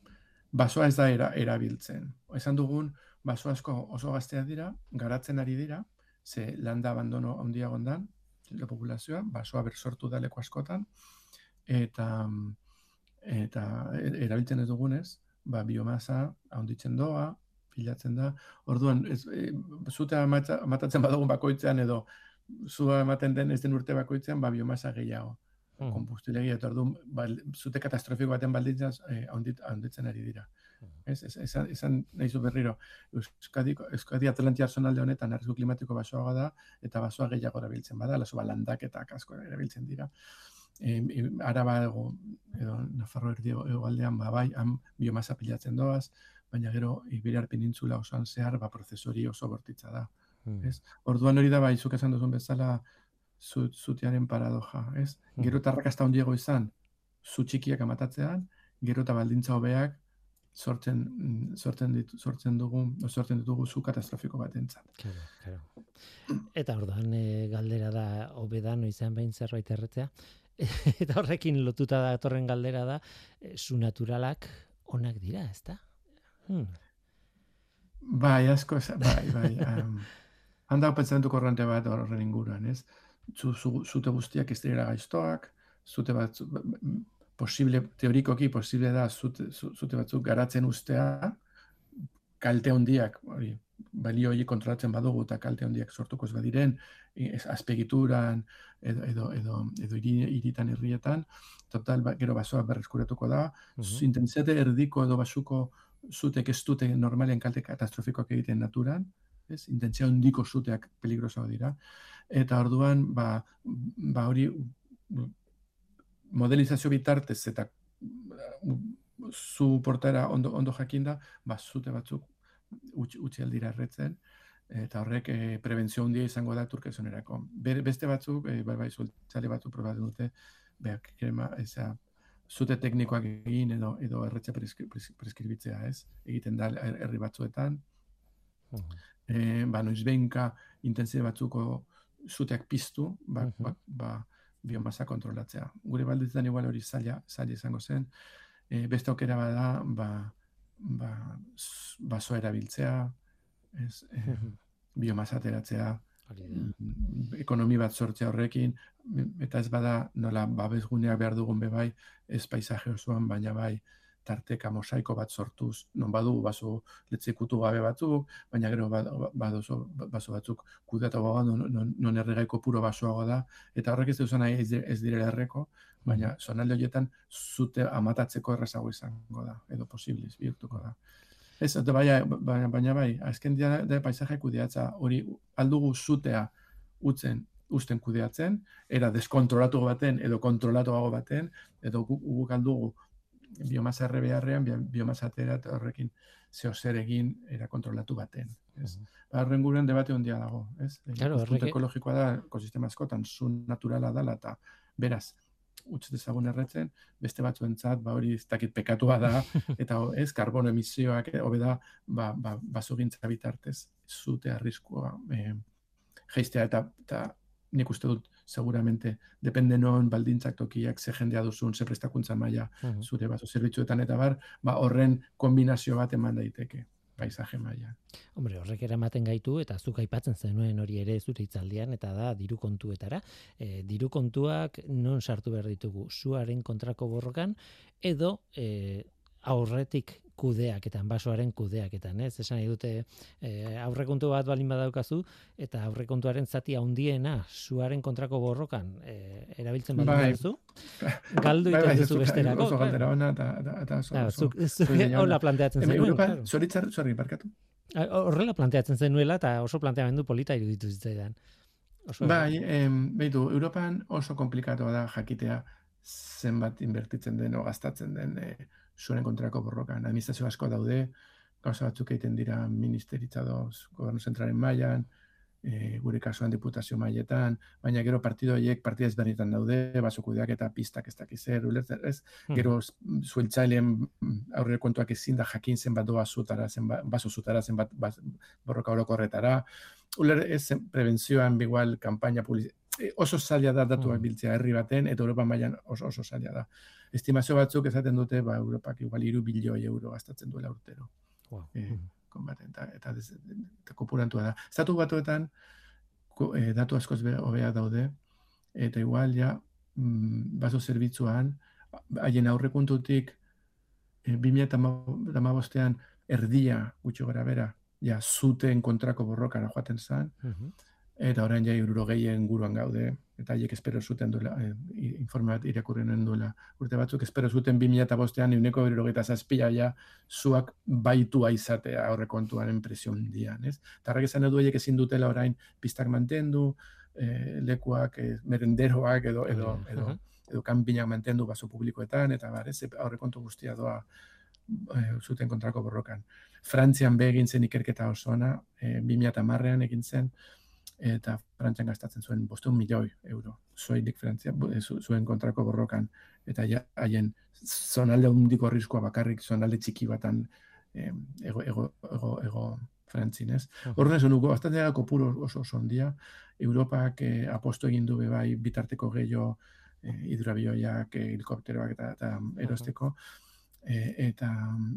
basoa ez da era, erabiltzen. Esan dugun, baso asko oso gaztea dira, garatzen ari dira, ze landa abandono handia gondan, la populazioa, basoa bersortu da leku askotan, eta eta erabiltzen ez dugunez, ba, biomasa handitzen doa, pilatzen da. Orduan, ez, e, zutea matatzen badugun bakoitzean edo zua ematen den ez den urte bakoitzean ba biomasa gehiago. Hmm. konbustiblegia eta orduan bal, zute katastrofiko baten baldintzaz eh, ondit, onditzen ari dira. Hmm. Ez, ez, esan, esan nahi zu berriro, Euskadi, Euskadi Atlantiar zonalde honetan arrisku klimatiko basoagoa da, eta basoa gehiago erabiltzen bada, laso landak eta asko erabiltzen dira. E, araba ego, edo Nafarro erdi egoaldean, ba, bai, han biomasa pilatzen doaz, baina gero Iberiar penintzula osoan zehar, ba, prozesori oso bortitza da. Hmm. Ez? Orduan hori da, bai, zuk esan duzun bezala, zu, zutearen paradoja, ez? Mhm. Gero eta arrakasta handiago izan, zu txikiak amatatzean, gero eta baldintza hobeak sortzen, mm, sortzen, ditu, sortzen dugu, sortzen ditugu zu katastrofiko batentzat. Claro, claro. Eta orduan e, galdera da hobedan izan behin zerbait erretzea. Eta horrekin lotuta da datorren galdera da e, zu naturalak onak dira, ezta? Hmm. Bai, asko, bai, bai. Um, handa pentsamentu korrente bat horren inguruan, ez? Zu, zu, zute guztiak ez direla gaiztoak, zute bat, posible, teorikoki posible da zute, zu- zute batzuk garatzen ustea, kalte handiak, hori, balio hori kontrolatzen badugu eta kalte handiak sortuko ez badiren, ez azpegituran, edo, edo, edo, edo hiri, hiritan herrietan, total, ba, gero basoa berreskuratuko da, Mhm. intentsitate erdiko edo basuko zutek ez dute normalen kalte katastrofikoak egiten naturan, ez? Intentzia handiko zuteak peligrosoak dira. Eta orduan, ba, ba hori modelizazio bitartez eta mm, zu portara ondo, ondo jakinda, ba, zute batzuk utzi, aldira erretzen, eta horrek e, prebentzio handia izango da turkezonerako. Be, beste batzuk, e, bai, bai, zultzale batzuk probatu dute, beak, krema, eza, zute teknikoak egin edo edo erretxe preskri, pres- preskribitzea, ez? Egiten da her- herri batzuetan, Mhm. e, ba, noiz behinka intensitate batzuko zuteak piztu, ba, Mhm. ba, ba, biomasa kontrolatzea. Gure balditzetan igual hori zaila, zaila izango zen. E, beste aukera bada, ba, ba, basoa erabiltzea, ez, e, biomasa ateratzea, mm, ekonomi bat sortzea horrekin, eta ez bada nola babesguneak behar dugun bebai, ez paisaje osoan, baina bai tarteka mosaiko bat sortuz, non badu baso letzekutu gabe batzuk, baina gero ba- ba- badozo baso batzuk kudatu gabe non, non, non erregaiko puro basoago da, eta horrek ez duzan nahi ez, di- ez direla erreko, baina zonalde horietan zute amatatzeko errazago izango da, edo posibliz bihurtuko da. Ez, eta baina, baina, baina bai, azken dira da paisaje kudeatza hori aldugu zutea utzen usten kudeatzen, era deskontrolatu baten edo kontrolatuago baten, edo guk, guk aldugu biomasa bi- biomasa atera eta horrekin zeo zer egin era kontrolatu baten. Ez? Ba, horren gurean debate handia dago. Ez? Claro, Ikuspuntu horrek- ekologikoa da, ekosistema askotan, zu naturala dala eta beraz, utz dezagun erretzen, beste batzuentzat, ba hori ez dakit pekatua da, eta ez, karbono emisioak, eh, hobe da, ba, ba, basogintza bitartez, zute arriskua eh, geistea, eta, eta nik uste dut, seguramente, depende non baldintzak tokiak, ze jendea duzun, ze prestakuntza maila, Mhm. zure baso zerbitzuetan eta bar, ba, horren kombinazio bat eman daiteke, paisaje maila. Hombre, horrek eramaten gaitu eta zuk aipatzen zenuen hori ere zure hitzaldian eta da diru kontuetara. E, diru kontuak non sartu behar ditugu zuaren kontrako borrokan edo e, aurretik kudeaketan, basoaren kudeaketan, ez? Esan nahi dute e, aurrekontu bat balin badaukazu eta aurrekontuaren zati handiena zuaren kontrako borrokan e, erabiltzen baldin Bai. baduzu, galdu Bai, bai, duzu zuk- besterako. Oso galdera ona, eta, oso, hola planteatzen zenuen. Europa, zoritzar, sorry, barkatu. Horrela planteatzen zenuela eta oso planteamendu polita iruditu zitzaidan. Oso Bai, em, behitu, Europan oso komplikatoa da jakitea zenbat inbertitzen den o gastatzen den e, zuen kontrako borrokan. Administrazio asko daude, gauza batzuk egiten dira ministeritza doz, gobernu zentralen mailan, e, gure kasuan diputazio mailetan, baina gero partido horiek partida ezberdinetan daude, basokudeak eta pistak ez dakiz zer, ulertzen, ez? Hmm. Gero zueltzaileen aurre kontuak ezin da jakin zenbat doa zutara, zenbat, baso zutara, zenbat bas- borroka orokorretara. Uler, ez prebentzioan igual kanpaina publiz... e, oso zaila da datuak Mm. biltzea herri baten, eta Europa mailan oso, oso zaila da. Estimazio batzuk esaten dute, ba, Europak igual iru bilioi euro gastatzen duela urtero Wow. Eh, Mhm. konbaten, eta, eta, des, eta kopurantua da. Estatu batuetan, ko, eh, datu askoz be- hobea daude, eta igual, ja, mm, baso zerbitzuan, haien aurrekuntutik, e, 2008an erdia gutxi gora bera, ja, zuten kontrako borrokara joaten zen, Mhm. eta orain ja iruro gehien guruan gaude, eta haiek espero zuten duela, e, informe bat irakurren duela urte batzuk, espero zuten 2005ean euneko berrogeita zazpila ja zuak baitua izatea horre kontuan enpresion dian, ez? Tarrak esan edu haiek ezin dutela orain pistak mantendu, e, lekuak, e, merenderoak edo, edo, edo, edo, kanpinak mantendu baso publikoetan, eta bar, ez, aurre kontu guztia doa e, zuten kontrako borrokan. Frantzian begin zen ikerketa osoana, e, 2008an egin zen, eta Frantzian gastatzen zuen bosteun milioi euro. Zoilik Frantzia, zuen kontrako borrokan. Eta haien zonalde hundiko riskoa bakarrik, zonalde txiki batan ego, ego, ego, ego Frantzin, ez? Horren esan dugu, bastante da kopuro oso oso ondia. Europak eh, aposto egin du bai bitarteko gehiago eh, hidrabioiak, eh, helikopteroak eta, eta erosteko. Eh, eta,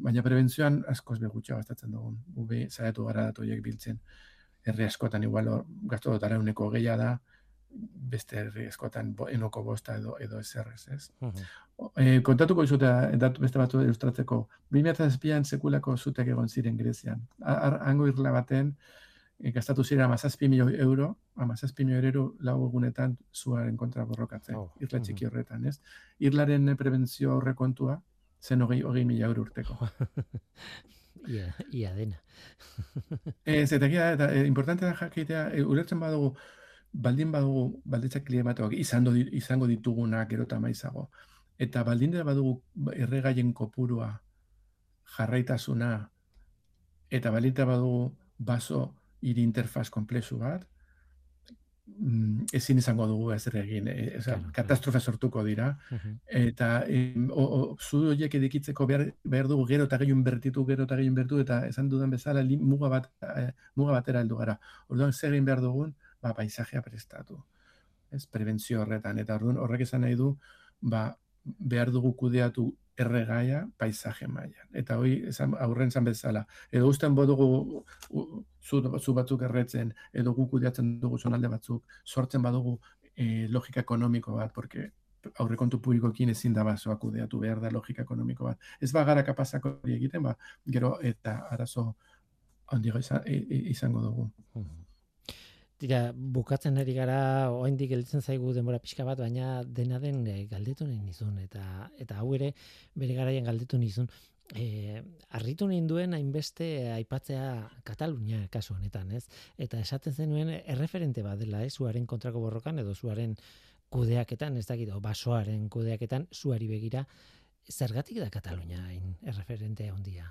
baina prebentzioan askoz begutxea gastatzen dugu. Ube, zaretu gara datu biltzen herri askotan igual gasto dut arauneko gehiago da, beste herri askotan enoko bosta edo, edo ez errez, ez? e, kontatuko izute, datu beste batu ilustratzeko, 2008an sekulako zutek egon ziren Grezian. Hango irla baten, e, gastatu ziren amazazpi milioi euro, amazazpi milioi euro lau egunetan zuaren kontra borrokatzen, oh. irla txiki horretan, ez? Irlaren prebentzio horrekontua, zen hogei, hogei mila euro urteko. ia, ia dena. Ez, eta gira, eta e, importante da jakitea, e, ulertzen badugu, baldin badugu, balditzak klimatoak izango, izango ditugunak gero maizago. Eta baldin da badugu erregaien kopurua, jarraitasuna, eta baldin badugu baso hiri interfaz komplexu bat, ezin izango dugu ez egin, e, katastrofe sortuko dira, eta e, o, o, zu horiek edikitzeko behar, behar dugu gero eta gehiun bertitu, gero eta gehiun bertu, eta esan dudan bezala li, muga, bat, e, muga batera heldu gara. Orduan, zer egin behar dugun, ba, paisajea prestatu. Ez, prebentzio horretan, eta orduan horrek esan nahi du, ba, behar dugu kudeatu erregaia paisaje mailan. Eta hoi esan, aurren zan bezala. Edo usten bodugu zu, zu batzuk erretzen, edo gu kudeatzen dugu zonalde batzuk, sortzen badugu e, logika ekonomiko bat, porque aurrekontu publikoekin ezin da basoa kudeatu behar da logika ekonomiko bat. Ez bagara kapazako egiten, ba, gero eta arazo handigo izango dugu. Tira, bukatzen ari gara, oaindik gelditzen zaigu denbora pixka bat, baina dena den e, galdetu nahi nizun, eta, eta hau ere, bere garaian galdetu nizun. E, arritu ninduen hainbeste aipatzea Katalunia kasu honetan, ez? Eta esaten zenuen erreferente bat dela, ez? Zuaren kontrako borrokan edo zuaren kudeaketan, ez dakit, basoaren kudeaketan, zuari begira, zergatik da Katalunia hain erreferente handia?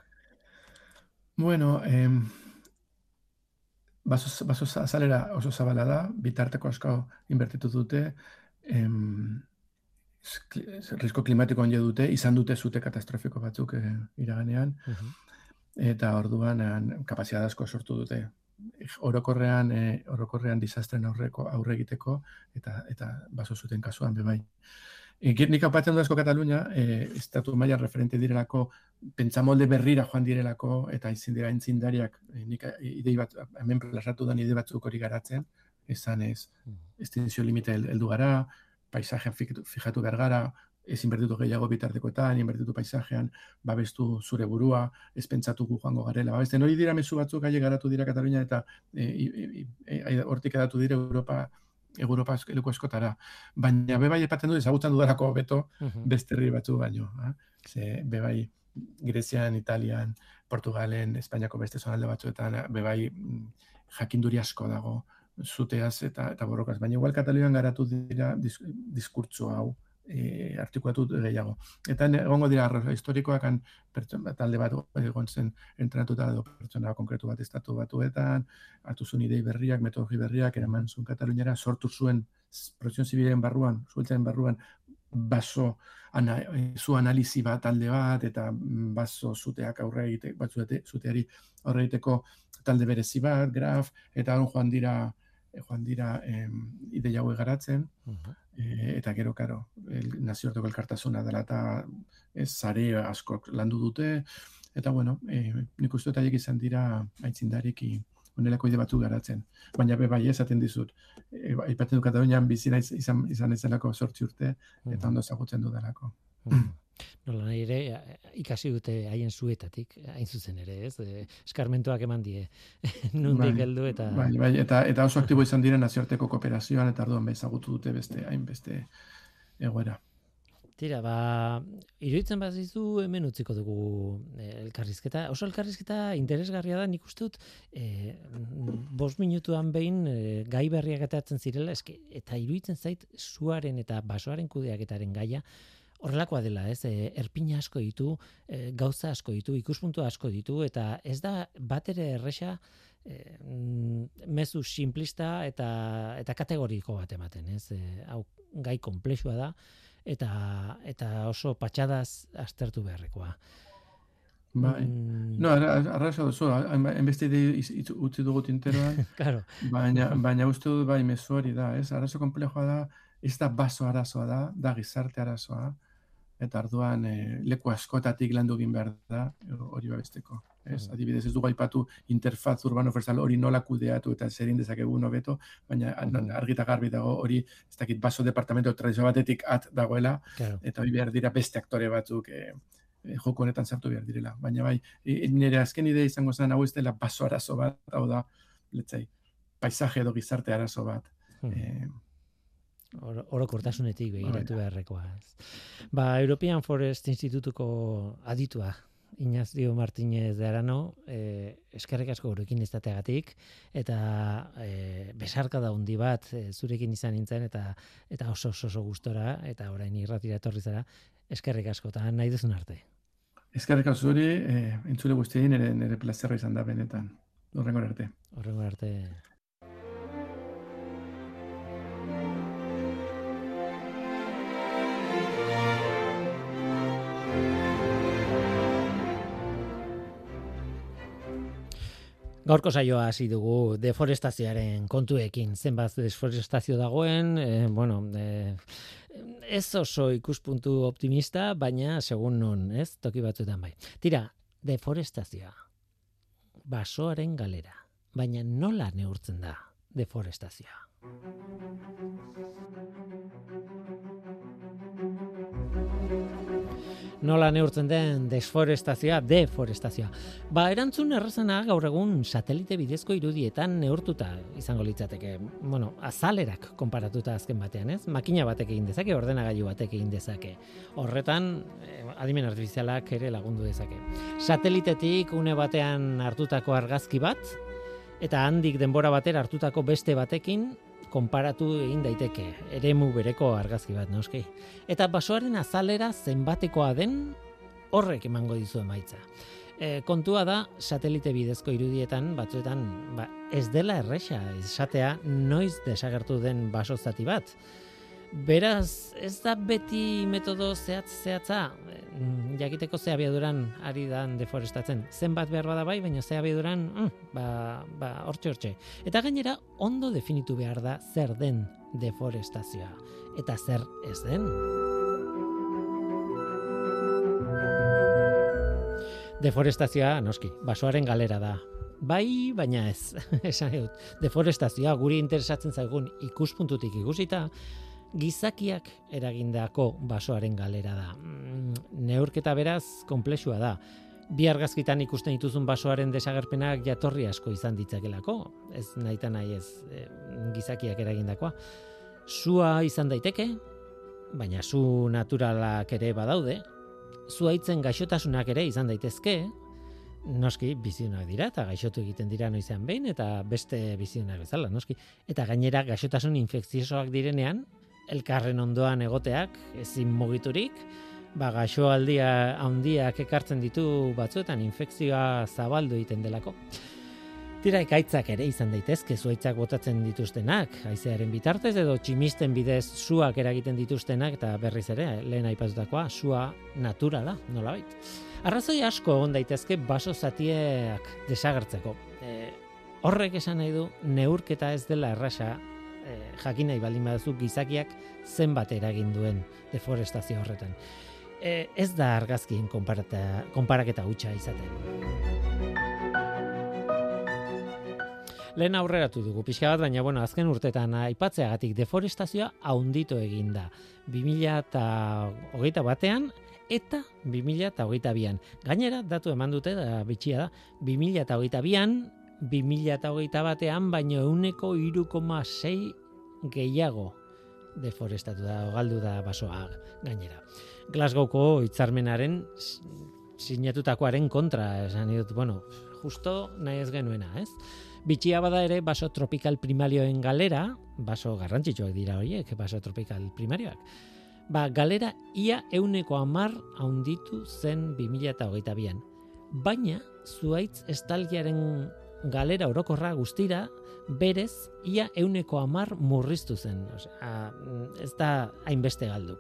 Bueno, eh, baso, baso azalera oso zabala da, bitarteko asko inbertitu dute, em, risko klimatiko onje dute, izan dute zute katastrofiko batzuk e, iraganean, eta orduan kapazia asko sortu dute. Orokorrean, e, orokorrean disastren aurreko aurre egiteko, eta, eta baso zuten kasuan, bebai. Nik nik apatzen du asko Katalunia, e, estatu maila referente direlako, pentsamolde berrira joan direlako, eta izin dira entzindariak, e, nik idei bat, hemen plasatu da ide batzuk hori garatzen, esan ez, estinzio mm. limite heldu gara, paisajean fijatu behar gara, ez inbertitu gehiago bitartekoetan, inbertitu paisajean, babestu zure burua, ez pentsatuko joango garela. Babesten hori dira mezu batzuk gai garatu dira Katalunia, eta e, hortik edatu dira Europa, Europa leku eskotara. Baina bebai epaten du ezagutzen dudarako beto beste herri batzu baino. Ha? Ze bebai Grezian, Italian, Portugalen, Espainiako beste zonalde batzuetan bebai mm, jakinduri asko dago zuteaz eta eta borrokaz. Baina igual Katalunian garatu dira diskurtso hau e, artikulatu gehiago. Eta egongo dira arroza historikoak an pertsona talde bat egon zen entrenatuta edo pertsona konkretu bat estatu batuetan, hartu zuen idei berriak, metodologi berriak, eraman zuen Kataluniara, sortu zuen prozion zibilen barruan, zueltzen barruan, baso ana, zu analizi bat talde bat, eta baso zuteak aurre egite, bat zuteari aurre egiteko talde berezi bat, graf, eta joan dira, joan dira em, ideia garatzen, e, eta gero, karo, el, nazioarteko elkartasuna dela eta ez zare asko landu dute, eta bueno, e, nik uste eta izan dira aitzindariki onelako ide batzu garatzen. Baina be bai esaten dizut, e, aipatzen du Katalunian bizi izan, izan ez delako sortzi urte, eta ondo ezagutzen du delako. Nola nahi ere, ikasi dute haien zuetatik, hain zuzen ere, ez? E, eskarmentuak eman die, nundik bai, heldu eta... Bai, bai, eta, eta oso aktibo izan diren nazioarteko kooperazioan, eta arduan bezagutu dute beste, hain beste egoera. Tira, ba, iruditzen bat zizu hemen utziko dugu eh, elkarrizketa. Oso elkarrizketa interesgarria da, nik uste dut, e, bost minutuan behin e, gai berriak etatzen zirela, eske, eta iruditzen zait, zuaren eta basoaren kudeaketaren gaia, horrelakoa dela, ez? E, erpina asko ditu, e, gauza asko ditu, ikuspuntu asko ditu, eta ez da bat ere erresa, e, mezu simplista eta, eta kategoriko bat ematen, ez? E, hau, gai komplexua da, eta eta oso patxadaz aztertu beharrekoa. Bai. Mm. No, arraza duzu, enbeste de utzi dugu tinteroan. claro. Baina, baina uste dut bai mezu hori da, ez? Arazo komplejoa da, ez da baso arazoa da, da gizarte arazoa, eta arduan e, leku askotatik landu egin behar da, hori babesteko. Ez? Mm. Adibidez, ez dugu aipatu interfaz urbano fersal hori nola kudeatu eta zerin dezakegu nobeto, baina mm. argita garbi dago hori, ez dakit baso departamento tradizio batetik at dagoela, eta hori behar dira beste aktore batzuk e, joko honetan sartu behar direla. Baina bai, e, nire azken idea izango zen, hau ez dela baso arazo bat, hau da, letzai, paisaje edo gizarte arazo bat. Mm. Orokortasunetik begiratu beharrekoa. Ba, European Forest Institutuko aditua Ignacio Martínez de Arano, eh, eskerrik asko gurekin izateagatik eta eh, besarka da hundi bat eh, zurekin izan nintzen eta eta oso oso, oso gustora eta orain irratira etorri zara. Eskerrik asko ta nahi duzun arte. Eskerrik asko zuri, eh, entzule guztien nere nere plazerra izan da benetan. Horrengo arte. Horrengo arte. Gaurko saioa hasi dugu deforestazioaren kontuekin, zenbat deforestazio dagoen, e, bueno, e, ez oso ikuspuntu optimista, baina segun non, ez, toki batzuetan bai. Tira, deforestazioa, basoaren galera, baina nola neurtzen da deforestazioa? Nola neurtzen den desforestazioa, deforestazioa. Ba, erantzun errazena gaur egun satelite bidezko irudietan neurtuta izango litzateke. Bueno, azalerak konparatuta azken batean, ez? Makina batek egin dezake, ordenagailu batek egin dezake. Horretan, eh, adimen artifizialak ere lagundu dezake. Satelitetik une batean hartutako argazki bat, eta handik denbora batera hartutako beste batekin, konparatu egin daiteke, eremu bereko argazki bat noski. Eta basoaren azalera zenbatekoa den horrek emango dizu emaitza. E, kontua da satelite bidezko irudietan batzuetan ba, ez dela erresa esatea noiz desagertu den baso zati bat. Beraz, ez da beti metodo zehatz zehatza, mm, jakiteko ze abiaduran ari dan deforestatzen. Zenbat behar bada bai, baina ze abiaduran, mm, ba, ba, hortxe hortxe. Eta gainera, ondo definitu behar da zer den deforestazioa. Eta zer ez den. Deforestazioa, noski, basoaren galera da. Bai, baina ez. Esan dut, deforestazioa guri interesatzen zaigun ikuspuntutik ikusita, gizakiak eragindako basoaren galera da. Mm, neurketa beraz konplexua da. Bi argazkitan ikusten dituzun basoaren desagerpenak jatorri asko izan ditzakelako, ez nahita nahi ez e, gizakiak eragindakoa. Sua izan daiteke, baina zu naturalak ere badaude, zuaitzen gaixotasunak ere izan daitezke, noski bizionak dira eta gaixotu egiten dira noizean behin eta beste bizionak bezala, noski. Eta gainera gaixotasun infekziosoak direnean, elkarren ondoan egoteak, ezin mugiturik, ba, gaixoaldia handiak ekartzen ditu batzuetan infekzioa zabaldu egiten delako. Tira ekaitzak ere izan daitezke zuaitzak botatzen dituztenak, haizearen bitartez edo tximisten bidez suak eragiten dituztenak eta berriz ere, lehen aipatutakoa, sua naturala, nola bait. Arrazoi asko egon daitezke baso zatiak desagertzeko. E, horrek esan nahi du, neurketa ez dela errasa e, jakin nahi baldin baduzu gizakiak zenbat eragin duen deforestazio horretan. E, ez da argazkien konparaketa hutsa izaten. Lehen aurreratu dugu pixka bat, baina bueno, azken urtetan aipatzeagatik deforestazioa haundito egin da. 2000 eta hogeita batean, eta 2022an. Gainera, datu eman dute, da, bitxia da, 2022an, 2021 batean, baino euneko irukomasei gehiago deforestatu da, galdu da basoa gainera. Glasgowko hitzarmenaren sinatutakoaren kontra, esan dut, bueno, justo nahi ez genuena, ez? Bitxia bada ere baso tropikal primarioen galera, baso garrantzitsuak dira horiek, baso tropikal primarioak. Ba, galera ia euneko amar haunditu zen 2008an. Baina, zuaitz estalgiaren galera orokorra guztira, berez, ia euneko amar murriztu zen. Osea, ez da hainbeste galdu.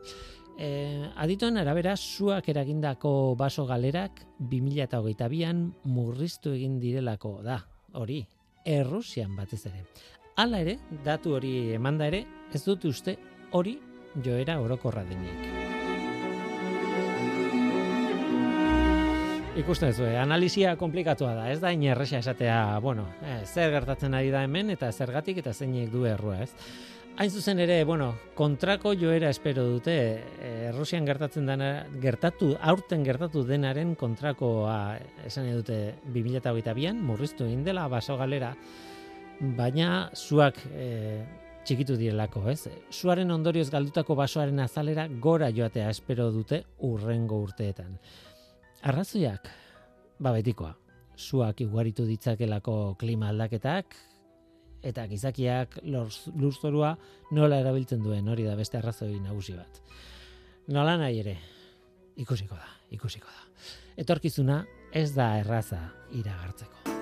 E, adituen arabera, zuak eragindako baso galerak 2008an murriztu egin direlako da, hori, Errusian batez ere. Hala ere, datu hori emanda ere, ez dut uste hori joera orokorra denik. Ikusten zu, eh? analizia komplikatua da, ez da inerresa esatea, bueno, eh, zer gertatzen ari da hemen eta zergatik eta zeinek du errua, ez? Hain zuzen ere, bueno, kontrako joera espero dute, eh, Errusian gertatzen dena, gertatu, aurten gertatu denaren kontrakoa esan dute 2022an, murriztu egin dela baso galera, baina zuak e, txikitu direlako, ez? Zuaren ondorioz galdutako basoaren azalera gora joatea espero dute urrengo urteetan. Arrazoiak, ba betikoa, zuak iguaritu ditzakelako klima aldaketak, eta gizakiak lurzorua nola erabiltzen duen hori da beste arrazoi nagusi bat. Nola nahi ere, ikusiko da, ikusiko da. Etorkizuna ez da erraza iragartzeko.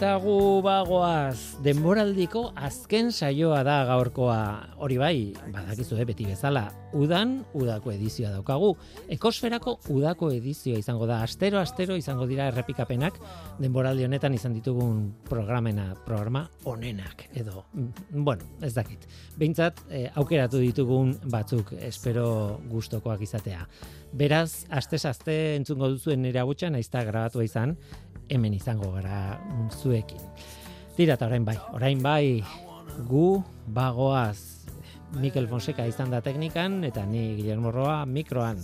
Eta gu bagoaz, denboraldiko azken saioa da gaurkoa hori bai, badakizu eh, beti bezala, udan, udako edizioa daukagu. Ekosferako udako edizioa izango da, astero, astero izango dira errepikapenak, denboraldi honetan izan ditugun programena, programa onenak, edo, mm, bueno, ez dakit. Beintzat eh, aukeratu ditugun batzuk, espero gustokoak izatea. Beraz, astez aste entzungo duzuen nire agutxa, naizta grabatu izan, hemen izango gara zuekin. Tira eta orain bai, orain bai gu bagoaz Mikel Fonseca izan da teknikan eta ni Guillermo Roa mikroan.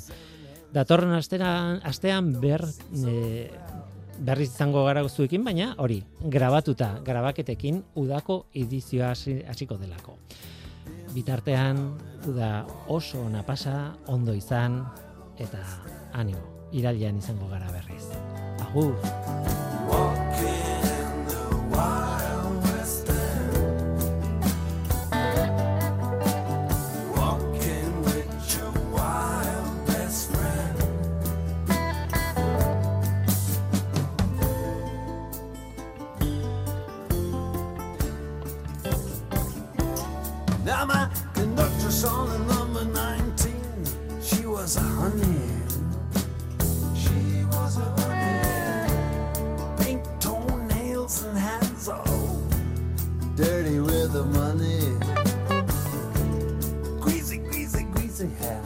Datorren astean, astean ber, e, berriz izango gara zuekin, baina hori, grabatuta, grabaketekin udako edizioa hasiko delako. Bitartean, uda oso ona pasa, ondo izan, eta animo, iralian izango gara berriz. route. Yeah.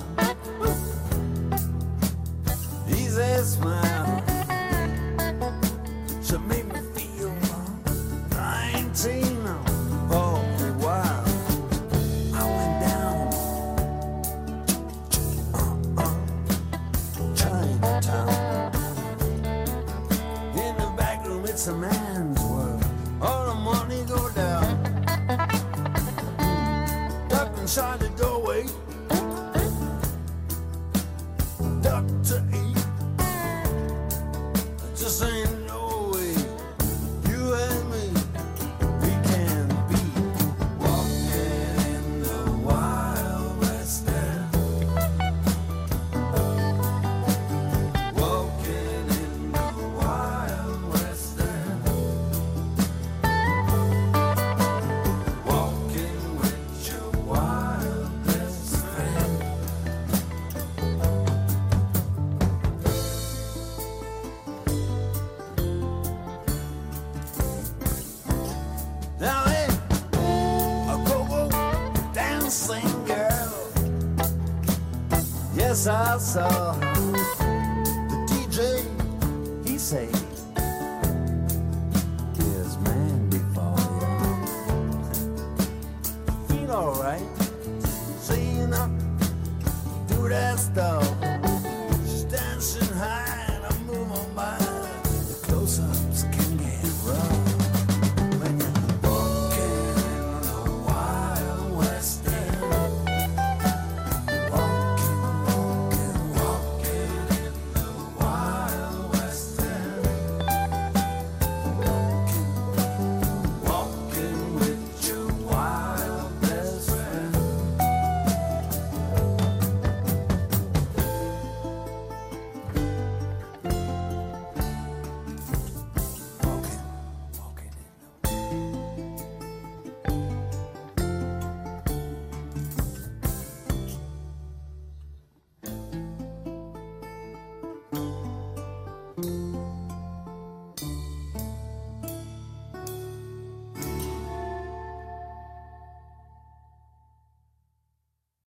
hustle.